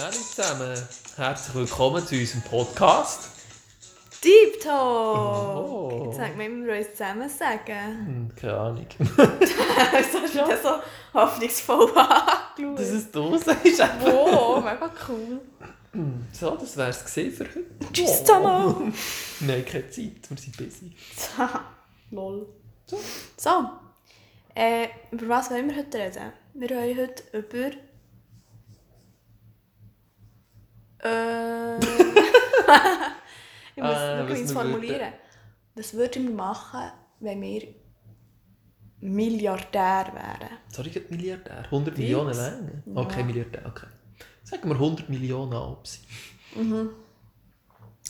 Hallo zusammen, herzlich willkommen zu unserem Podcast. Deep Talk! Oh. Jetzt sagen wir immer, wir uns zusammen sagen. Hm, keine Ahnung. Wieso hast du das so hoffnungsvoll angeschaut? Dass es du sagst. Wow, mega cool. So, das wäre es für heute. Tschüss zusammen! Nein, keine Zeit, wir sind busy. Lol. So. Äh, über was wollen wir heute reden? Wir wollen heute über... Äh... ich muss ich es wir formulieren. Was würden wir machen, wenn wir Milliardär wären? Sorry, gerade Milliardär. 100 Fix? Millionen Länge? Ja. Okay, Milliardär, okay. Sagen wir 100 Millionen ab.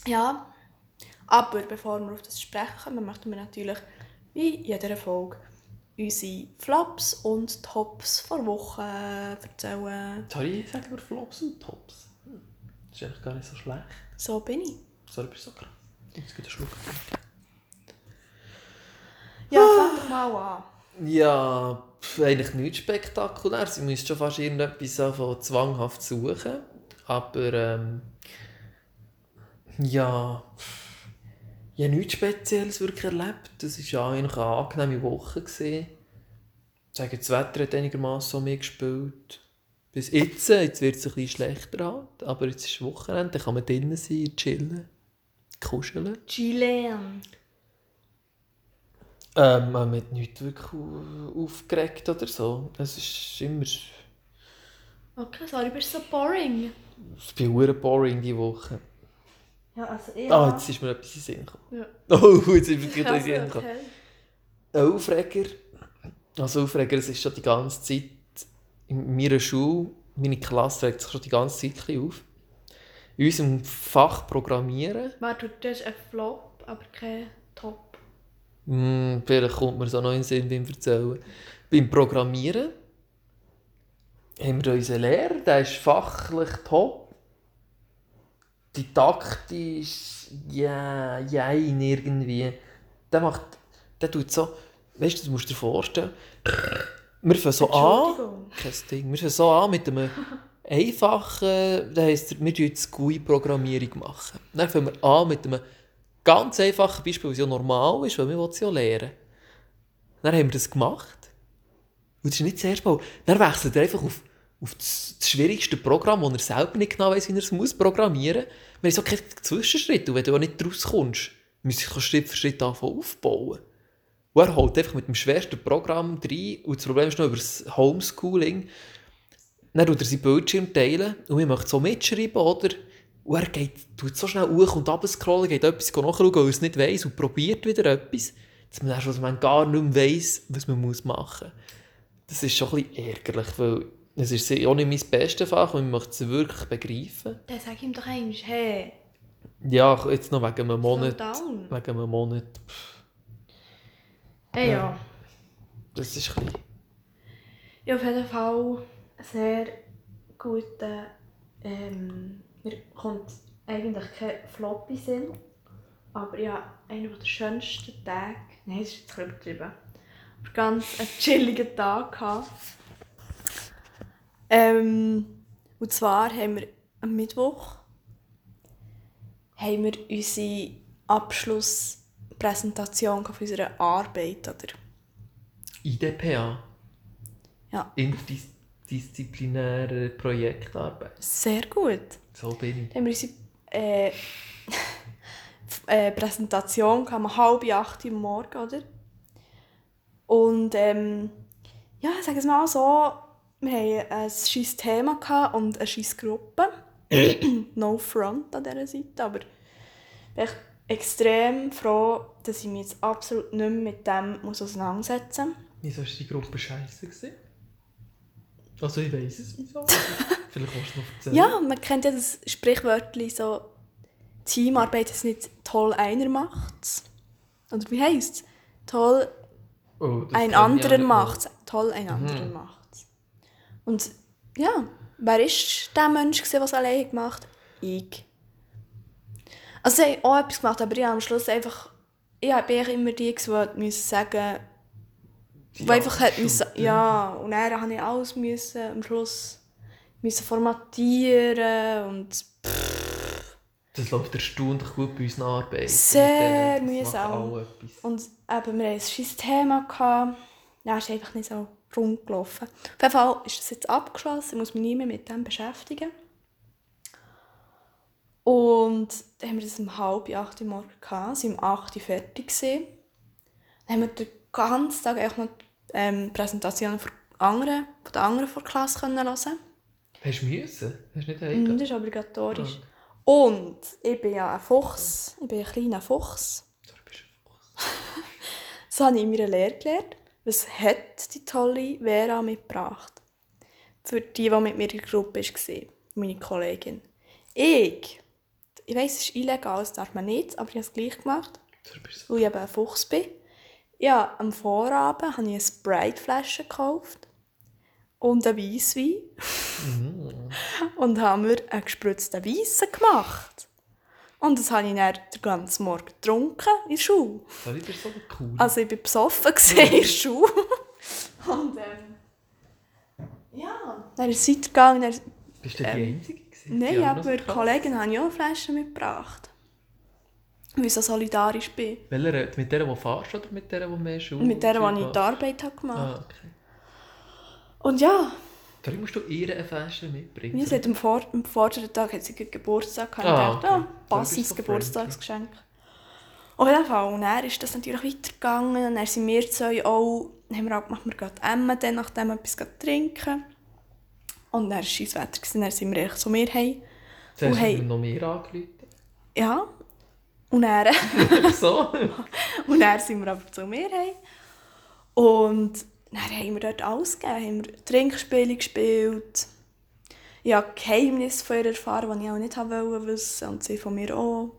Ja, aber bevor wir auf das sprechen möchten wir natürlich wie in jeder Folge unsere Flops und Tops vor Woche erzählen. Sorry, sagen wir Flops und Tops. Das ist eigentlich gar nicht so schlecht. So bin ich. Sorry, bist du so gerade. Jetzt geht der Schluck. Ja, fang doch mal an. Ja, pf, eigentlich nichts spektakulär. Sie müsste schon fast irgendetwas anfangen, zwanghaft suchen. Aber ähm, ja, pf, ich habe nichts Spezielles wirklich erlebt. Das war ja eigentlich eine angenehme Woche. Gewesen. Ich sage, das Wetter hat einigermaßen so mitgespielt. Bis jetzt, jetzt wird es ein bisschen schlechter halt. Aber jetzt ist Wochenende, dann kann man drinnen sein, chillen, kuscheln. Chilean. Ähm, man hat nichts wirklich au- aufgeregt oder so. Es ist immer... Okay, sorry, bist du so boring. Ich bin verdammt boring diese Woche. Ja, also ich. Ah, jetzt ist mir etwas in Sinn gekommen. Ja. Oh, jetzt ist mir gerade in Sinn gekommen. okay. Ein Aufreger. Also Aufreger, es ist schon die ganze Zeit in meiner Schule, meine Klasse regt sich schon die ganze Zeit ein auf. In unserem Fach Programmieren, Warte, das ist ein Flop, aber kein Top. hm, vielleicht kommt mir so noch in den Sinn beim Erzählen. Beim Programmieren haben wir unseren Lehrer, der ist fachlich top. Didaktisch, ja, jein, irgendwie. Der macht, der tut so, weißt du, du musst dir vorstellen, wir fangen so an, kein Ding, wir fangen so an mit einem einfachen, das heisst, wir machen jetzt GUI-Programmierung. machen. Dann fangen wir an mit einem ganz einfachen Beispiel, was ja normal ist, weil wir wollen es ja lernen. Dann haben wir das gemacht. Und das ist nicht das erste Mal. Dann wechselt er einfach auf, auf das, das schwierigste Programm, das er selber nicht genau weiss, wie er es muss programmieren muss. Wir haben so keinen Zwischenschritt. Und wenn du auch nicht rauskommst, musst du Schritt für Schritt anfangen aufbauen. Und er holt einfach mit dem schwersten Programm rein. Und das Problem ist noch über das Homeschooling. Dann tut er seinen Bildschirm teilen und wir möchten so mitschreiben, oder? Und er geht, tut so schnell hoch und runter scrollen, geht etwas nachschauen, weil er es nicht weiss und probiert wieder etwas, dass man dann schon man gar nicht mehr weiss, was man muss machen muss. Das ist schon ein bisschen ärgerlich, weil es ist auch nicht mein bestes Fach und ich möchte es wirklich begreifen. Dann sag ihm doch einmal, hey, Ja, jetzt noch wegen einem Monat. down. Wegen einem Monat. pff, Ja. ja. Das ist ein bisschen... Ja, auf jeden Fall sehr guter. Ähm, mir kommt eigentlich kein Flop in den Sinn. Aber ja, einer der schönsten Tage. Nein, das ist jetzt übertrieben. Aber ganz einen chilligen Tag gehabt. Ähm, und zwar haben wir am Mittwoch haben wir unsere Abschlusspräsentation von unserer Arbeit, oder? IDPA. Ja. Interdisziplinäre Projektarbeit. Sehr gut. So bin ich. Dann haben wir unsere äh, äh, Präsentation um halb acht Uhr Morgen, oder? Und ähm, ja, sagen wir mal so, wir hatten ein scheiß Thema und eine scheiß Gruppe. no front an dieser Seite, aber echt extrem froh, dass ich mich jetzt absolut nicht mehr mit dem muss auseinandersetzen muss. Wieso war die Gruppe scheiße? gewesen? Also ich weiss es wieso. Vielleicht kannst du noch erzählen. Ja, man kennt ja das Sprichwörtchen so, Teamarbeit ist nicht toll, einer macht's. Oder wie heisst es? Toll, Oh, ein anderer macht's. Toll, ein anderer Mhm. macht's. Und ja, wer ist der Mensch, der es alleine gemacht hat? Ich. Also sie haben auch etwas gemacht, aber ich habe am Schluss einfach... Ich bin eigentlich immer die, die musste sagen Die die einfach hat müssen, ja, und dann habe ich alles müssen, am Schluss müssen formatieren und Das läuft erstaunlich gut bei unseren Arbeiten. Sehr mühsam. Und eben, wir hatten ein scheiß Thema. Gehabt. Ja, es ist einfach nicht so rund gelaufen. Auf jeden Fall ist das jetzt abgeschlossen. Ich muss mich nie mehr mit dem beschäftigen. Und dann haben wir das um halb acht Uhr morgens gehabt. Waren um acht Uhr fertig. Gewesen. Dann haben wir den ganzen Tag noch ähm, Präsentationen von, anderen, von den anderen von der Klasse können hören. Hast du müssen? Hast du nicht Mhm, heimgehen? Das ist obligatorisch. Ah. Und ich bin ja ein Fuchs. Ich bin ein kleiner Fuchs. Sorry, bist du ein Fuchs. Das habe ich in meiner Lehre gelernt. Was hat die tolle Vera mitgebracht? Für die, die mit mir in der Gruppe war, meine Kollegin. Ich, ich weiss, es ist illegal, das darf man nicht, aber ich habe es gleich gemacht, weil ich eben ein Fuchs bin. Ja, am Vorabend habe ich eine Sprite-Flasche gekauft und einen Weisswein und haben mir einen gespritzten Weissen gemacht. Und das habe ich dann den ganzen Morgen getrunken in der Schule. Bist du so cool. Also ich war besoffen in der Schule. Und ähm, ja, dann ist es weitergegangen. Dann, bist du die Einzige? Nein, aber die Kollegin habe ich auch eine Flasche mitgebracht. Weil ich so solidarisch bin. Welcher, mit der, die fährst oder mit der, die mehr Schule Mit der, die ich die Arbeit habe gemacht Ah, okay. Und ja, Sorry, musst du ihr eine Flasche mitbringen? mir hat am, Vor am vorderen Tag hat sie Geburtstag gehabt. Ah, dachte, okay. ja, bist passives du so Geburtstagsgeschenk. Auf jeden Fall. Und dann ist das natürlich weitergegangen. Und dann sind wir zwei auch, haben wir auch gemacht, wir gehen Emma dann nachdem etwas trinken. Und dann war es scheiß Wetter. gewesen. Dann sind wir eigentlich zu mir heim. Oh, hey. du noch mehr angerufen. Ja. Und dann, so? und dann sind wir aber zu mir heim. Und dann haben wir dort alles gegeben. Haben wir Trinkspiele gespielt. Ich habe Geheimnisse von ihr erfahren, die ich auch nicht wollte wissen. Und sie von mir auch.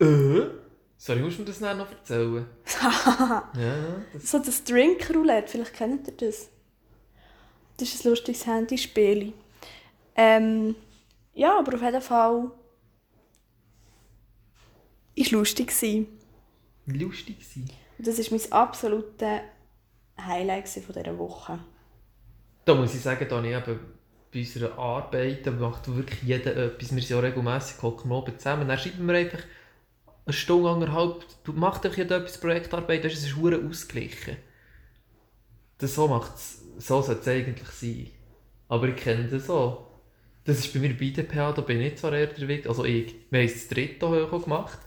Äh? Sorry, musst du mir das dann noch erzählen? ja, das So das Drink-Roulette, vielleicht kennt ihr das. Das ist ein lustiges Handyspiel. Ähm, ja, aber auf jeden Fall war es lustig. lustig. Und Das war mein absolutes Highlight von dieser Woche. Da muss ich sagen, da habe ich eben bei unserer Arbeit, macht wirklich jeder etwas. Wir sind ja regelmässig, oben zusammen. Dann schreiben wir einfach eine Stunde, anderthalb, du machst einfach jeder etwas Projektarbeit, das ist es ausgeglichen. Das so macht's, so sollte es eigentlich sein. Aber ich kenne das so. Das ist bei mir bei DPA, da bin ich nicht so eher der Weg. Also ich, wir haben das dritte hoch gemacht.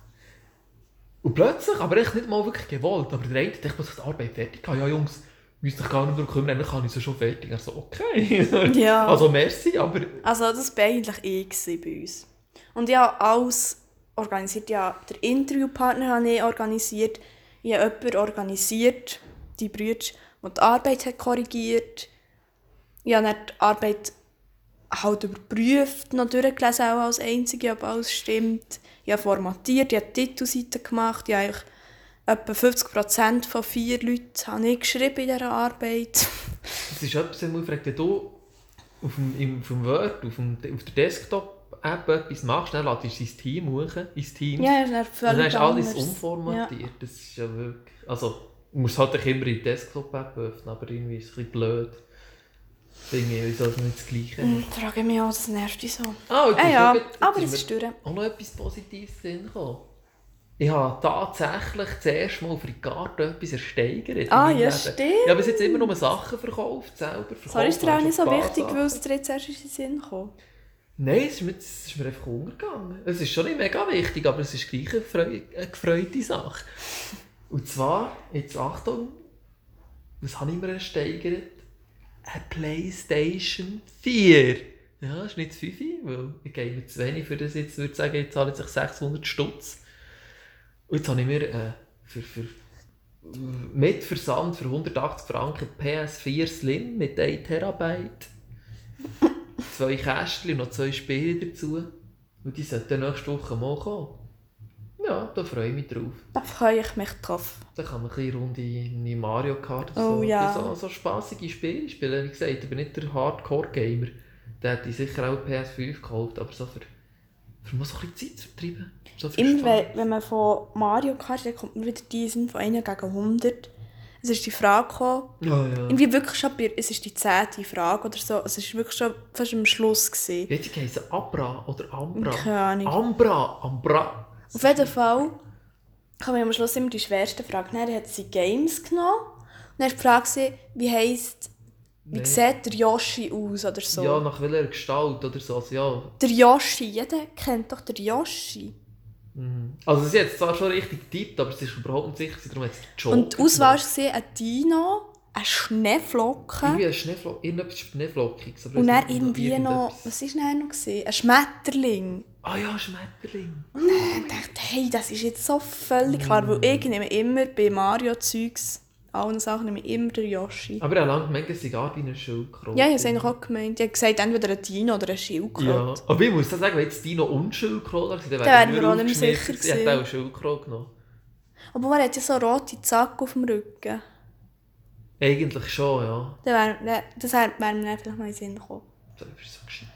Und plötzlich, aber echt nicht mal wirklich gewollt, aber der eine dachte, ich muss die Arbeit fertig haben. Ja Jungs, müsst euch gar nicht darum kümmern, dann kann ich sie schon fertig. Ich so, okay. Ja. Also merci, aber Also das war eigentlich ich gewesen bei uns. Und habe alles organisiert. Ja, der Interviewpartner habe ich organisiert. Ich habe jemanden organisiert, die Brüder, der die Arbeit hat korrigiert. Ich habe die Arbeit halt überprüft, noch durchgelesen, auch als Einzige, ob alles stimmt. Ich habe formatiert, ich habe die Titelseite gemacht. Ich habe etwa 50% von vier Leuten habe ich geschrieben in dieser Arbeit. es ist etwas, man fragt, wenn du auf dem, im, auf dem Word, auf, dem, auf der Desktop-App etwas machst, dann lädst du dein Team hoch, ins Team. Ja, das ist dann und völlig dann ist alles anders. umformatiert. Das ist ja wirklich... Also, du musst halt immer in die Desktop-App öffnen, aber irgendwie ist es ein bisschen blöd. Finde ich, wieso es nicht das Gleiche Ja. ist. Ich frage mich auch, das nervt dich so. Ah, und Ah ja, aber es ist durch. auch noch etwas Positives in den Sinn gekommen. Ich habe tatsächlich zuerst mal auf Ricardo etwas ersteigert. Ah, ja, Leben. stimmt. Ich habe bis jetzt immer nur Sachen verkauft, selber verkauft. Sorry, ist dir auch nicht so wichtig, Sachen. weil es dir jetzt erst in den Sinn kam. Nein, es ist, mir, es ist mir einfach untergegangen. Es ist schon nicht mega wichtig, aber es ist gleich eine, freu eine gefreute Sache. Und zwar, jetzt Achtung, was habe ich mir ersteigert? Eine Playstation 4. Ja, das ist nicht das 5, weil ich gehe mir zu wenig für das jetzt, würde sagen, jetzt zahle ich 600 Stutz. Und jetzt habe ich mir äh, für, für, mit Versand für 180 Franken PS4 Slim mit 1 Terabyte zwei Kästchen und noch zwei Spiele dazu. Und die sollten nächste Woche mal kommen. Ja, da freue ich mich drauf. Da freue ich mich drauf. Da kann man ein bisschen Runde in Mario Kart oder Oh so, ja. so, so spaßige Spiele spielen. Wie gesagt, ich bin nicht der Hardcore-Gamer. Da hätte ich sicher auch PS5 gekauft, aber so für, für mal so ein bisschen Zeit zu vertreiben. So Immer wenn, wenn man von Mario Kart, dann kommt man wieder diesen von 1 gegen 100. es ist die Frage gekommen, Ja, ja. irgendwie wirklich schon, bei, es ist die zehnte Frage oder so, es ist wirklich schon fast am Schluss gewesen. Hat die geheißen? Abra oder Ambra? Keine Ahnung. Ambra, Ambra. Auf jeden Fall kam am Schluss immer die schwerste Frage. Dann hat sie Games genommen und dann Frage, gewesen, wie heisst, wie Nein. sieht der Yoshi aus oder so. Ja, nach welcher Gestalt oder so. Also, ja. Der Yoshi, jeder kennt doch den Yoshi. Mhm. Also sie hat es zwar schon richtig getippt, aber sie ist überhaupt nicht sicher, darum hat sie den Joker Und die Auswahl war ein Dino, eine Schneeflocke Irgendwie ein Schneeflo irgendetwas Schneeflockiges. und dann irgendwie noch, was war denn noch? Ein Schmetterling. Ah ja, Schmetterling. Und dann dachte ich, hey, das ist jetzt so völlig klar, weil ich nehme immer bei Mario-Zeugs, allen Sachen nehme ich immer den Yoshi. Aber er langt manchmal sogar wie eine Schildkröte. Ja, ich habe es eigentlich auch gemeint. Ich habe gesagt, entweder ein Dino oder ein Schildkröte. Ja, aber ich muss sagen, wenn jetzt Dino und Schildkröte sind, dann wären wir auch nicht mehr sicher Ich hätte gewesen. auch eine Schildkröte genommen. Aber er hat ja so rote Zack auf dem Rücken. Eigentlich schon, ja. Dann wär, das wäre wär mir dann vielleicht mal in den Sinn gekommen. Das ist so gescheit.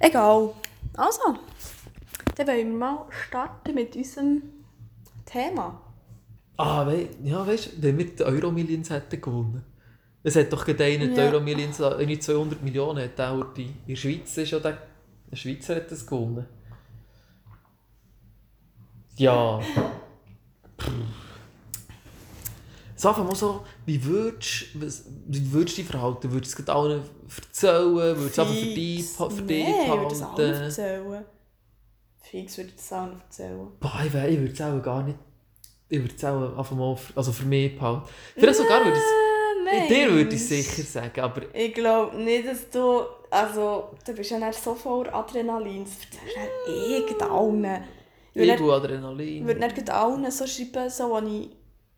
Egal. Also, dann wollen wir mal starten mit unserem Thema. Ah, wei ja, weißt du, wenn wir die Euro-Millions hätten gewonnen. Es hat doch gerade einer die Ja. Euro-Millions, irgendwie 200 Millionen hat auch die. In der Schweiz ist ja der, der Schweizer hat das gewonnen. Ja. Sag mal so, wie würdest was- wie würdest du dich verhalten? Würdest du es allen erzählen? Würdest du es einfach für dich, für dich Nein, ich würde das allen erzählen. Fix würde ich das allen erzählen. Boah, ich, ich würde es auch gar nicht. Ich würde es auch einfach mal, für- also für mich behalten. Vielleicht sogar würde ich es. Äh, Dir würde ich sicher sagen, aber Ich glaube nicht, dass du. Also, du bist ja nicht so voll Adrenalin. Das erzählst du ich nicht- und Adrenalin. ich würde nicht allen so schreiben, so, wo ich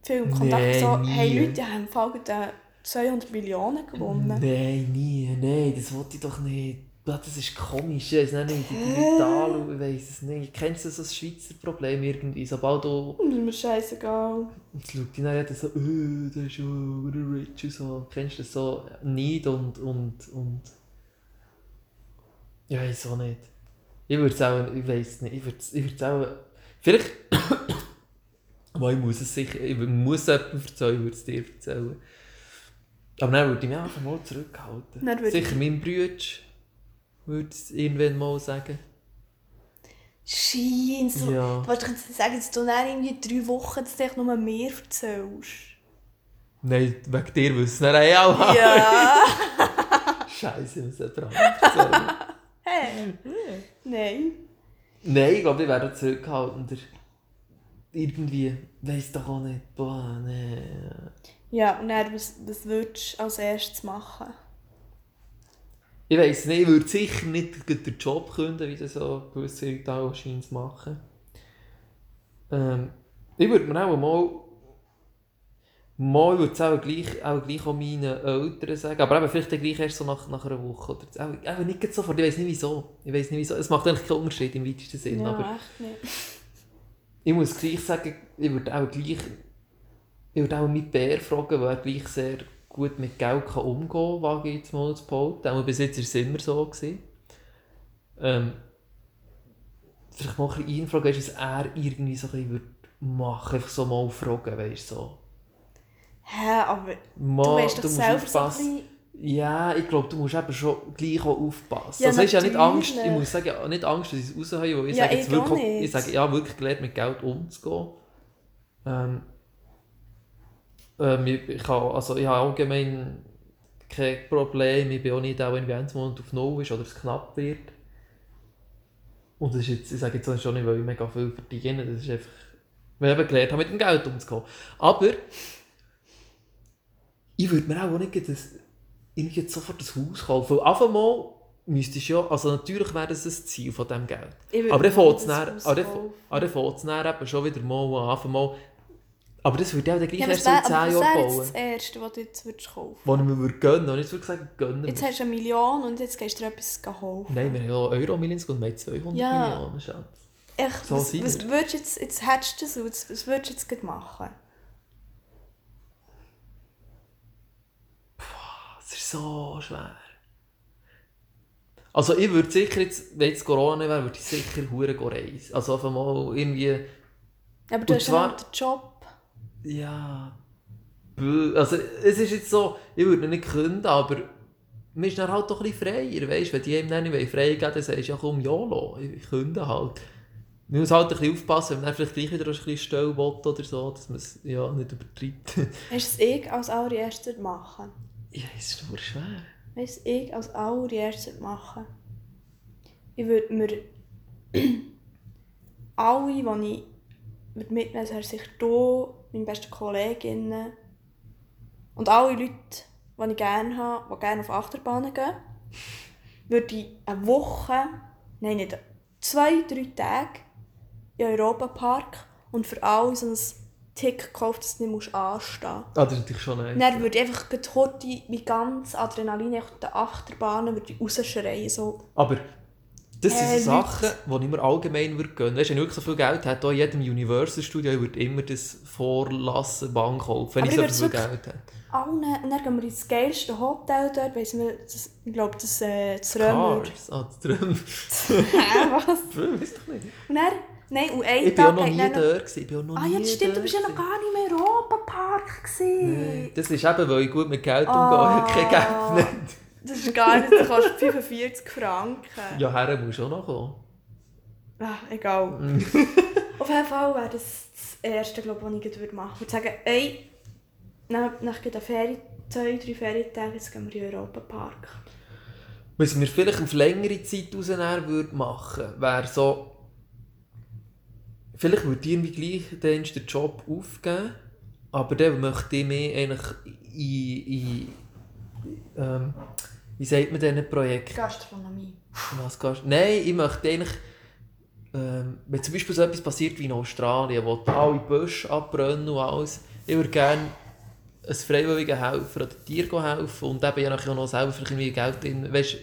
viel im Kontakt Nein, so, hey Leute, die haben im Fall gerade 200 Millionen gewonnen. Nein, nie, nein, das wollte ich doch nicht. Das ist komisch, ich weiß nicht, die die Leute anschauen, ich weiß es nicht. Kennst du so ein Schweizer Problem irgendwie? Sobald du... Das ist mir scheißegal. Jetzt schaut die dann so, «Äh, der ist ja der rich und so. Kennst du das so? Neid und... und, und... Ja, ich auch nicht. Ich würde es auch... Ich weiß nicht, ich würde es ich würd's auch... Vielleicht... Aber ich muss es sicher... Ich muss jemandem erzählen, ich würde es dir erzählen. Aber dann würde ich mich einfach mal zurückhalten. Sicher mein Bruder würde es irgendwann mal sagen. Schein, so. Ja. Du wolltest jetzt sagen, dass du dann irgendwie drei Wochen dass du echt nur mehr erzählst. Nein, wegen dir wissen wir eh auch. Ja. Scheiße, wir müssen dran hey. Nein. Nein, ich glaube, ich wäre zurückhaltender. Irgendwie, weiß doch auch nicht. Boah, nee. Ja, und dann, was, was würdest du als erstes machen? Ich weiß nicht, ich würde sicher nicht den Job künden, wie das so gewisse Leute auch anscheinend machen. Ähm, ich würde mir auch mal. Mal würde es auch gleich, auch gleich auch meinen Eltern sagen, aber eben vielleicht gleich erst so nach, nach einer Woche. Oder auch, auch nicht sofort, ich weiß nicht wieso. Ich weiß nicht wieso. Es macht eigentlich keinen Unterschied im weitesten Sinn, ja, aber echt nicht. ich muss gleich sagen, ich würde auch gleich, ich würde auch mit Bär fragen, weil er gleich sehr gut mit Geld kann umgehen kann, wage ich jetzt mal zu behaupten. Auch bis jetzt war es immer so. Gewesen. Ähm, vielleicht mal ein bisschen fragen, was er irgendwie so ein bisschen würde machen einfach so mal fragen, weißt du, so. Hä, aber Mal, du weißt doch musst selber so ein aufpassen. bisschen... Ja, ich glaube, du musst eben schon gleich auch aufpassen. Ja, also es ist ja nicht Angst, ich muss sagen, nicht Angst, dass ich es raushaue, weil ich Ja, sage jetzt wirklich, nicht. ich sage, ja, wirklich gelernt, mit Geld umzugehen. Ähm, ähm, ich, ich, habe, also ich habe allgemein kein Problem, ich bin auch nicht auch, wenn ein Monat auf Null ist oder es knapp wird. Und das ist jetzt, ich sage jetzt auch schon nicht, weil ich mega viel verdiene, das ist einfach, weil ich eben gelernt habe, mit dem Geld umzugehen. Aber ich würde mir auch nicht das, irgendwie jetzt sofort das Haus kaufen. Weil einfach mal müsstest ja, also natürlich wäre das ein Ziel von diesem Geld. Ich Aber dann fängt es das dann, aber aber eben schon wieder mal an, mal, aber das würde ich auch gleich Ja, erst das in wär- 10 aber das Jahren wäre jetzt bauen. das Erste, was du jetzt würdest kaufen Wo ich mir würde gönnen, und nicht so gesagt gönnen. Jetzt hast du eine Million und jetzt gehst du dir etwas kaufen. Nein, wir haben ja Euro-Millions und wir haben 200 Ja. Millionen, Schatz. Echt, So was, was würdest du jetzt, jetzt hättest du das, und was, was würdest du jetzt gerade machen? Das ist so schwer. Also ich würde sicher jetzt, wenn jetzt Corona nicht wäre, würde ich sicher hure reisen. Also einfach mal irgendwie, Aber du Und hast zwar- ja noch den Job. Ja... Also, es ist jetzt so, ich würde nicht künden, aber man ist dann halt doch ein bisschen freier, weißt Wenn die ihm dann nicht freigeben dann sagst du, ja komm, YOLO, ich künde halt. Man muss halt ein bisschen aufpassen, wenn man vielleicht gleich wieder ein bisschen Stelle will oder so, dass man es ja, nicht übertreibt. Weißt du, was ich als allererstes machen? ja, es ist nur schwer. Weißt du, was ich als allererstes machen? Ich würde mir alle, die ich mitnehmen würde, sich du, meine besten Kolleginnen und alle Leute, die ich gerne habe, die gerne auf Achterbahnen gehen, würde ich eine Woche, nein, nicht zwei, drei Tage in den Europapark und für alle so ein Tick gekauft, dass du nicht anstehen musst. Ah, das ist natürlich schon nice. Dann würde ich einfach heute wie ganz Adrenalin auf den Achterbahnen würde ich rausschreien. So. Aber das sind Äh, so Sachen, die ich mir allgemein würde gönnen. Weißt du, wenn ich wirklich so viel Geld hätte, auch in jedem Universal Studio, ich würde immer das Vorlassen Bahn kaufen, wenn Aber ich so ich viel Geld hätte. Allen, dann gehen wir ins geilste Hotel dort, weiss wir, das, ich glaube, das, äh, das Römer. Cars, ah, das Träum. Hä, was? Weiß doch nicht. Und dann, nein, und ein Ich bin auch Tag noch nie dort. gewesen. Ich bin auch noch Ah nie ja, das stimmt, du bist ja noch gar nicht im Europapark gewesen. gewesen. Das ist eben, weil ich gut mit Geld umgehe. Ah. Ich habe kein Geld nicht. Das ist gar nicht, du kostet 45 Franken. Ja, her muss auch noch kommen. Ah, egal. Auf jeden Fall wäre das das Erste, glaube ich, was ich würde machen würde. Ich würde sagen, ey, nach, nach der Ferien, zwei, drei Ferientage, jetzt gehen wir in den Europapark. Was wir vielleicht auf längere Zeit raus dann würde machen wäre so. Vielleicht würde ich irgendwie gleich den den Job aufgeben, aber dann möchte ich mich eigentlich in. in ähm, wie sagt man diesen Projekt? Gastronomie. Was gehst Nein, ich möchte eigentlich. Ähm, wenn zum Beispiel so etwas passiert wie in Australien, wo alle Büsche abbrennen und alles, ich würde gerne ein freiwilliger Helfer oder Tier helfen und eben ja nachher auch noch selber vielleicht irgendwie Geld drin. Weißt,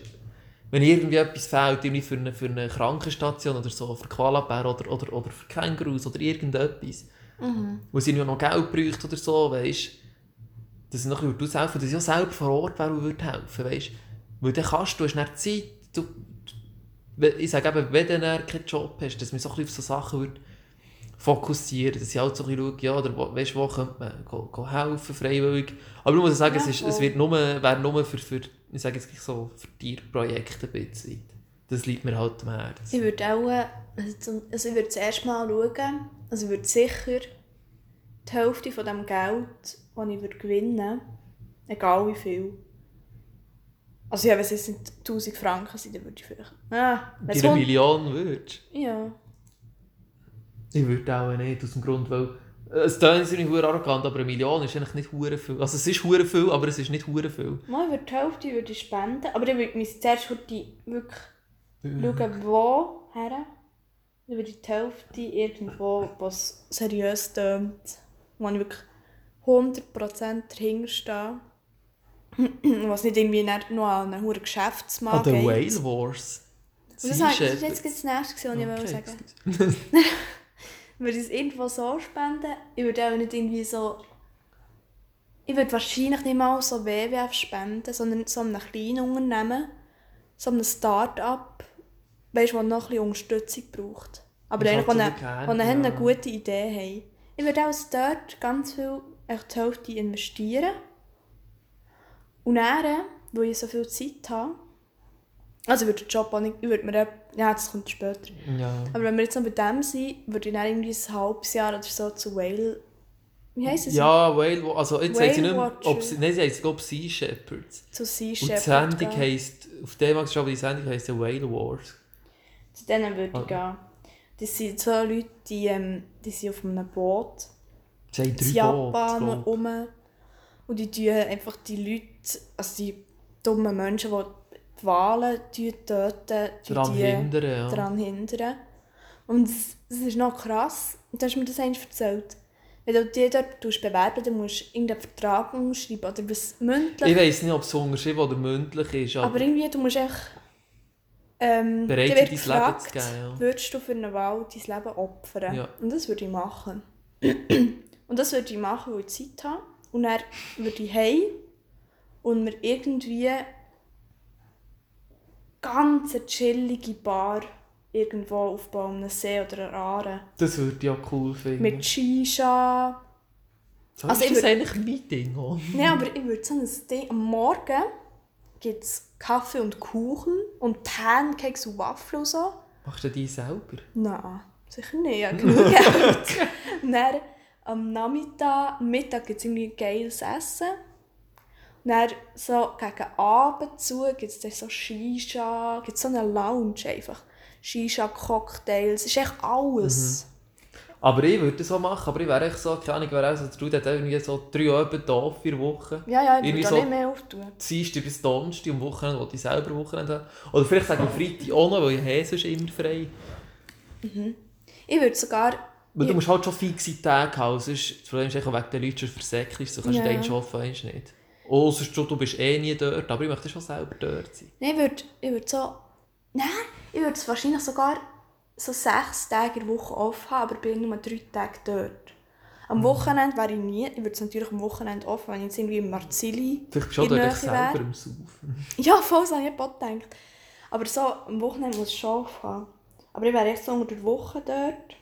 wenn irgendwie etwas fehlt, irgendwie für eine, für eine Krankenstation oder so, für Koalabär oder, oder, oder für Kängurus oder irgendetwas, wo sie noch Geld bräuchte oder so, weißt dass ich noch bisschen aushelfen dass ich auch selber vor Ort wäre und würde helfen, weißt Weil dann kannst du, du hast dann Zeit, du, ich sage eben, wenn du keinen Job hast, dass man so ein bisschen auf so Sachen würde fokussieren, dass ich halt so ein bisschen schaue, ja, oder weißt, wo könnte man go, go helfen, freiwillig. Aber ich muss sagen, Ja, es, ist, es wird nur, wäre nur für, für, ich sage jetzt so, für Tierprojekte ein bisschen. Das liegt mir halt am Herzen. Ich würde auch, äh, also also ich würde zuerst mal schauen, also ich würde sicher die Hälfte von dem Geld, das ich würde gewinnen würde, egal wie viel. Also ja, wenn es jetzt nicht 1000 Franken sind, dann würde ich vielleicht... Ah, einer hund- Million würdest Ja. Ich würde auch nicht, aus dem Grund, weil äh, es klingt ziemlich hure arrogant, aber eine Million ist eigentlich nicht hure viel. Also es ist hure viel, aber es ist nicht hure viel. Mal, ich würde die Hälfte würde ich spenden, aber dann würde ich zuerst wirklich schauen, wo her. Dann würde ich die Hälfte irgendwo, was seriös tönt, wo ich wirklich 100% dahinter stehe. was nicht irgendwie nicht nur an einen hohen Geschäftsmann der geht. Whale Wars. Das, war- das Sea ist jetzt das Nächste, was ich wollte sagen würde ich es irgendwo so spenden. Ich würde auch nicht irgendwie so... Ich würde wahrscheinlich nicht mal so WWF spenden, sondern so einem kleinen Unternehmen, so einem Start-up, weißt das noch ein bisschen Unterstützung braucht. Aber eigentlich, die eine, den eine gute Idee haben. Ich würde auch dort ganz viel, echt die Hälfte investieren. Und dann, weil ich so viel Zeit habe, also ich würde den Job auch nicht, ich würde mir, ja, das kommt später. Ja. Aber wenn wir jetzt noch bei dem sind, würde ich dann irgendwie ein halbes Jahr oder so zu Whale. Wie heisst es? Ja, Whale Also jetzt heisst sie nicht mehr, ob sie, nein, sie heisst glaube Sea Shepherds. Zu Sea Und die. Sendung gehen. heisst, auf dem Max die Sendung heisst ja Whale Wars. Zu denen würde ich Ah. gehen. Das sind zwei Leute, die, ähm, die sind auf einem Boot. Sie haben in drei Japan Boote. rum. Und die tun einfach die Leute, also die dummen Menschen, die die Wahlen töten, Daran die hindern, ja. daran hindern. Und es es ist noch krass, und du hast mir das eigentlich erzählt. Wenn du dich dort bewerben dann musst du irgendeinen Vertrag unterschreiben oder was mündlich. Ich weiss nicht, ob es unterschrieben oder mündlich ist, aber, aber irgendwie, du musst echt... Ähm, bereit sein, dein Leben zu geben. Ja. würdest du für eine Wahl dein Leben opfern? Ja. Und das würde ich machen. und das würde ich machen, weil ich Zeit habe. Und dann würde ich heim und mir irgendwie ganz eine chillige Bar irgendwo aufbauen, einem See oder einer Aare. Das würde ich auch cool finden. Mit Shisha, So Also ist ich das würd- eigentlich mein Ding. Nein, aber ich würde so ein Ding... Am Morgen gibt es Kaffee und Kuchen und Pancakes und Waffeln und so. Machst du die selber? Nein, sicher nicht. Ich habe genug Geld. Dann am Nachmittag, Mittag gibt es irgendwie geiles Essen. Und dann so gegen Abend zu gibt es dann so Shisha, gibt so eine Lounge einfach. Shisha-Cocktails, es ist echt alles. Aber ich würde das so machen, aber ich wäre echt so, keine Ahnung, wäre auch so, der hat irgendwie so drei Abende da, vier Wochen. Ja, ja, ich würde so- nicht mehr auftun. Dienstag bis Donnerstag, am Wochenende, wo ich selber Wochenende habe. Oder vielleicht sage ich Freitag auch noch, weil ich habe sonst immer frei. Ich würde sogar... Weil du Ja. musst halt schon fixe Tage haben, sonst, das Problem ist wegen den Leuten, sonst versäckelst du, so kannst du Ja. den du nicht. Oh, sonst du, du bist eh nie dort, aber ich möchte schon selber dort sein. Nein, ich würde, ich würde so... Nein, ich würde es wahrscheinlich sogar so sechs Tage in der Woche offen haben, aber bin nur drei Tage dort. Am Mhm. Wochenende wäre ich nie... Ich würde es natürlich am Wochenende offen, wenn ich jetzt irgendwie in Marzili Vielleicht bist du auch in dort selber im Saufen. Ja, voll, so habe ich auch gedacht. Aber so, am Wochenende muss ich schon offen haben. Aber ich wäre echt so unter der Woche dort.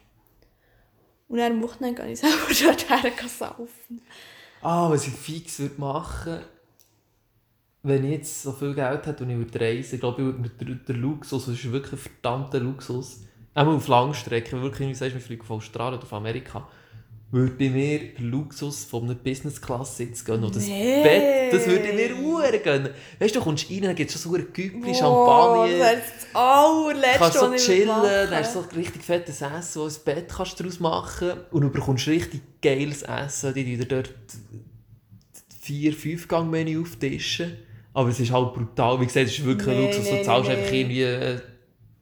Und dann am Wochenende gehe ich selber dort her gehen saufen. Ah, was ich fix würde machen, wenn ich jetzt so viel Geld hätte und ich würde reisen, ich glaube, ich würde mit der, der Luxus, das ist wirklich ein verdammter Luxus, einmal auf Langstrecke, wirklich, wie du sagst, wir fliegen von Australien oder von Amerika, würde ich mir den Luxus von einem Business-Class-Sitz gönnen. Und das Nee. Bett, das würde mir Uhren gönnen. Weißt du, du kommst rein, dann gibt es schon so ein Güppli, Boah, Champagner. Das wäre das allerletzte, kannst so chillen, dann hast du so richtig fettes Essen, wo ein Bett kannst du daraus machen und du bekommst richtig geiles Essen. Die dir dort vier, fünf Gang Menü auftischen. Aber es ist halt brutal. Wie gesagt, es ist wirklich ein Nee, Luxus. nee, du zahlst einfach irgendwie äh,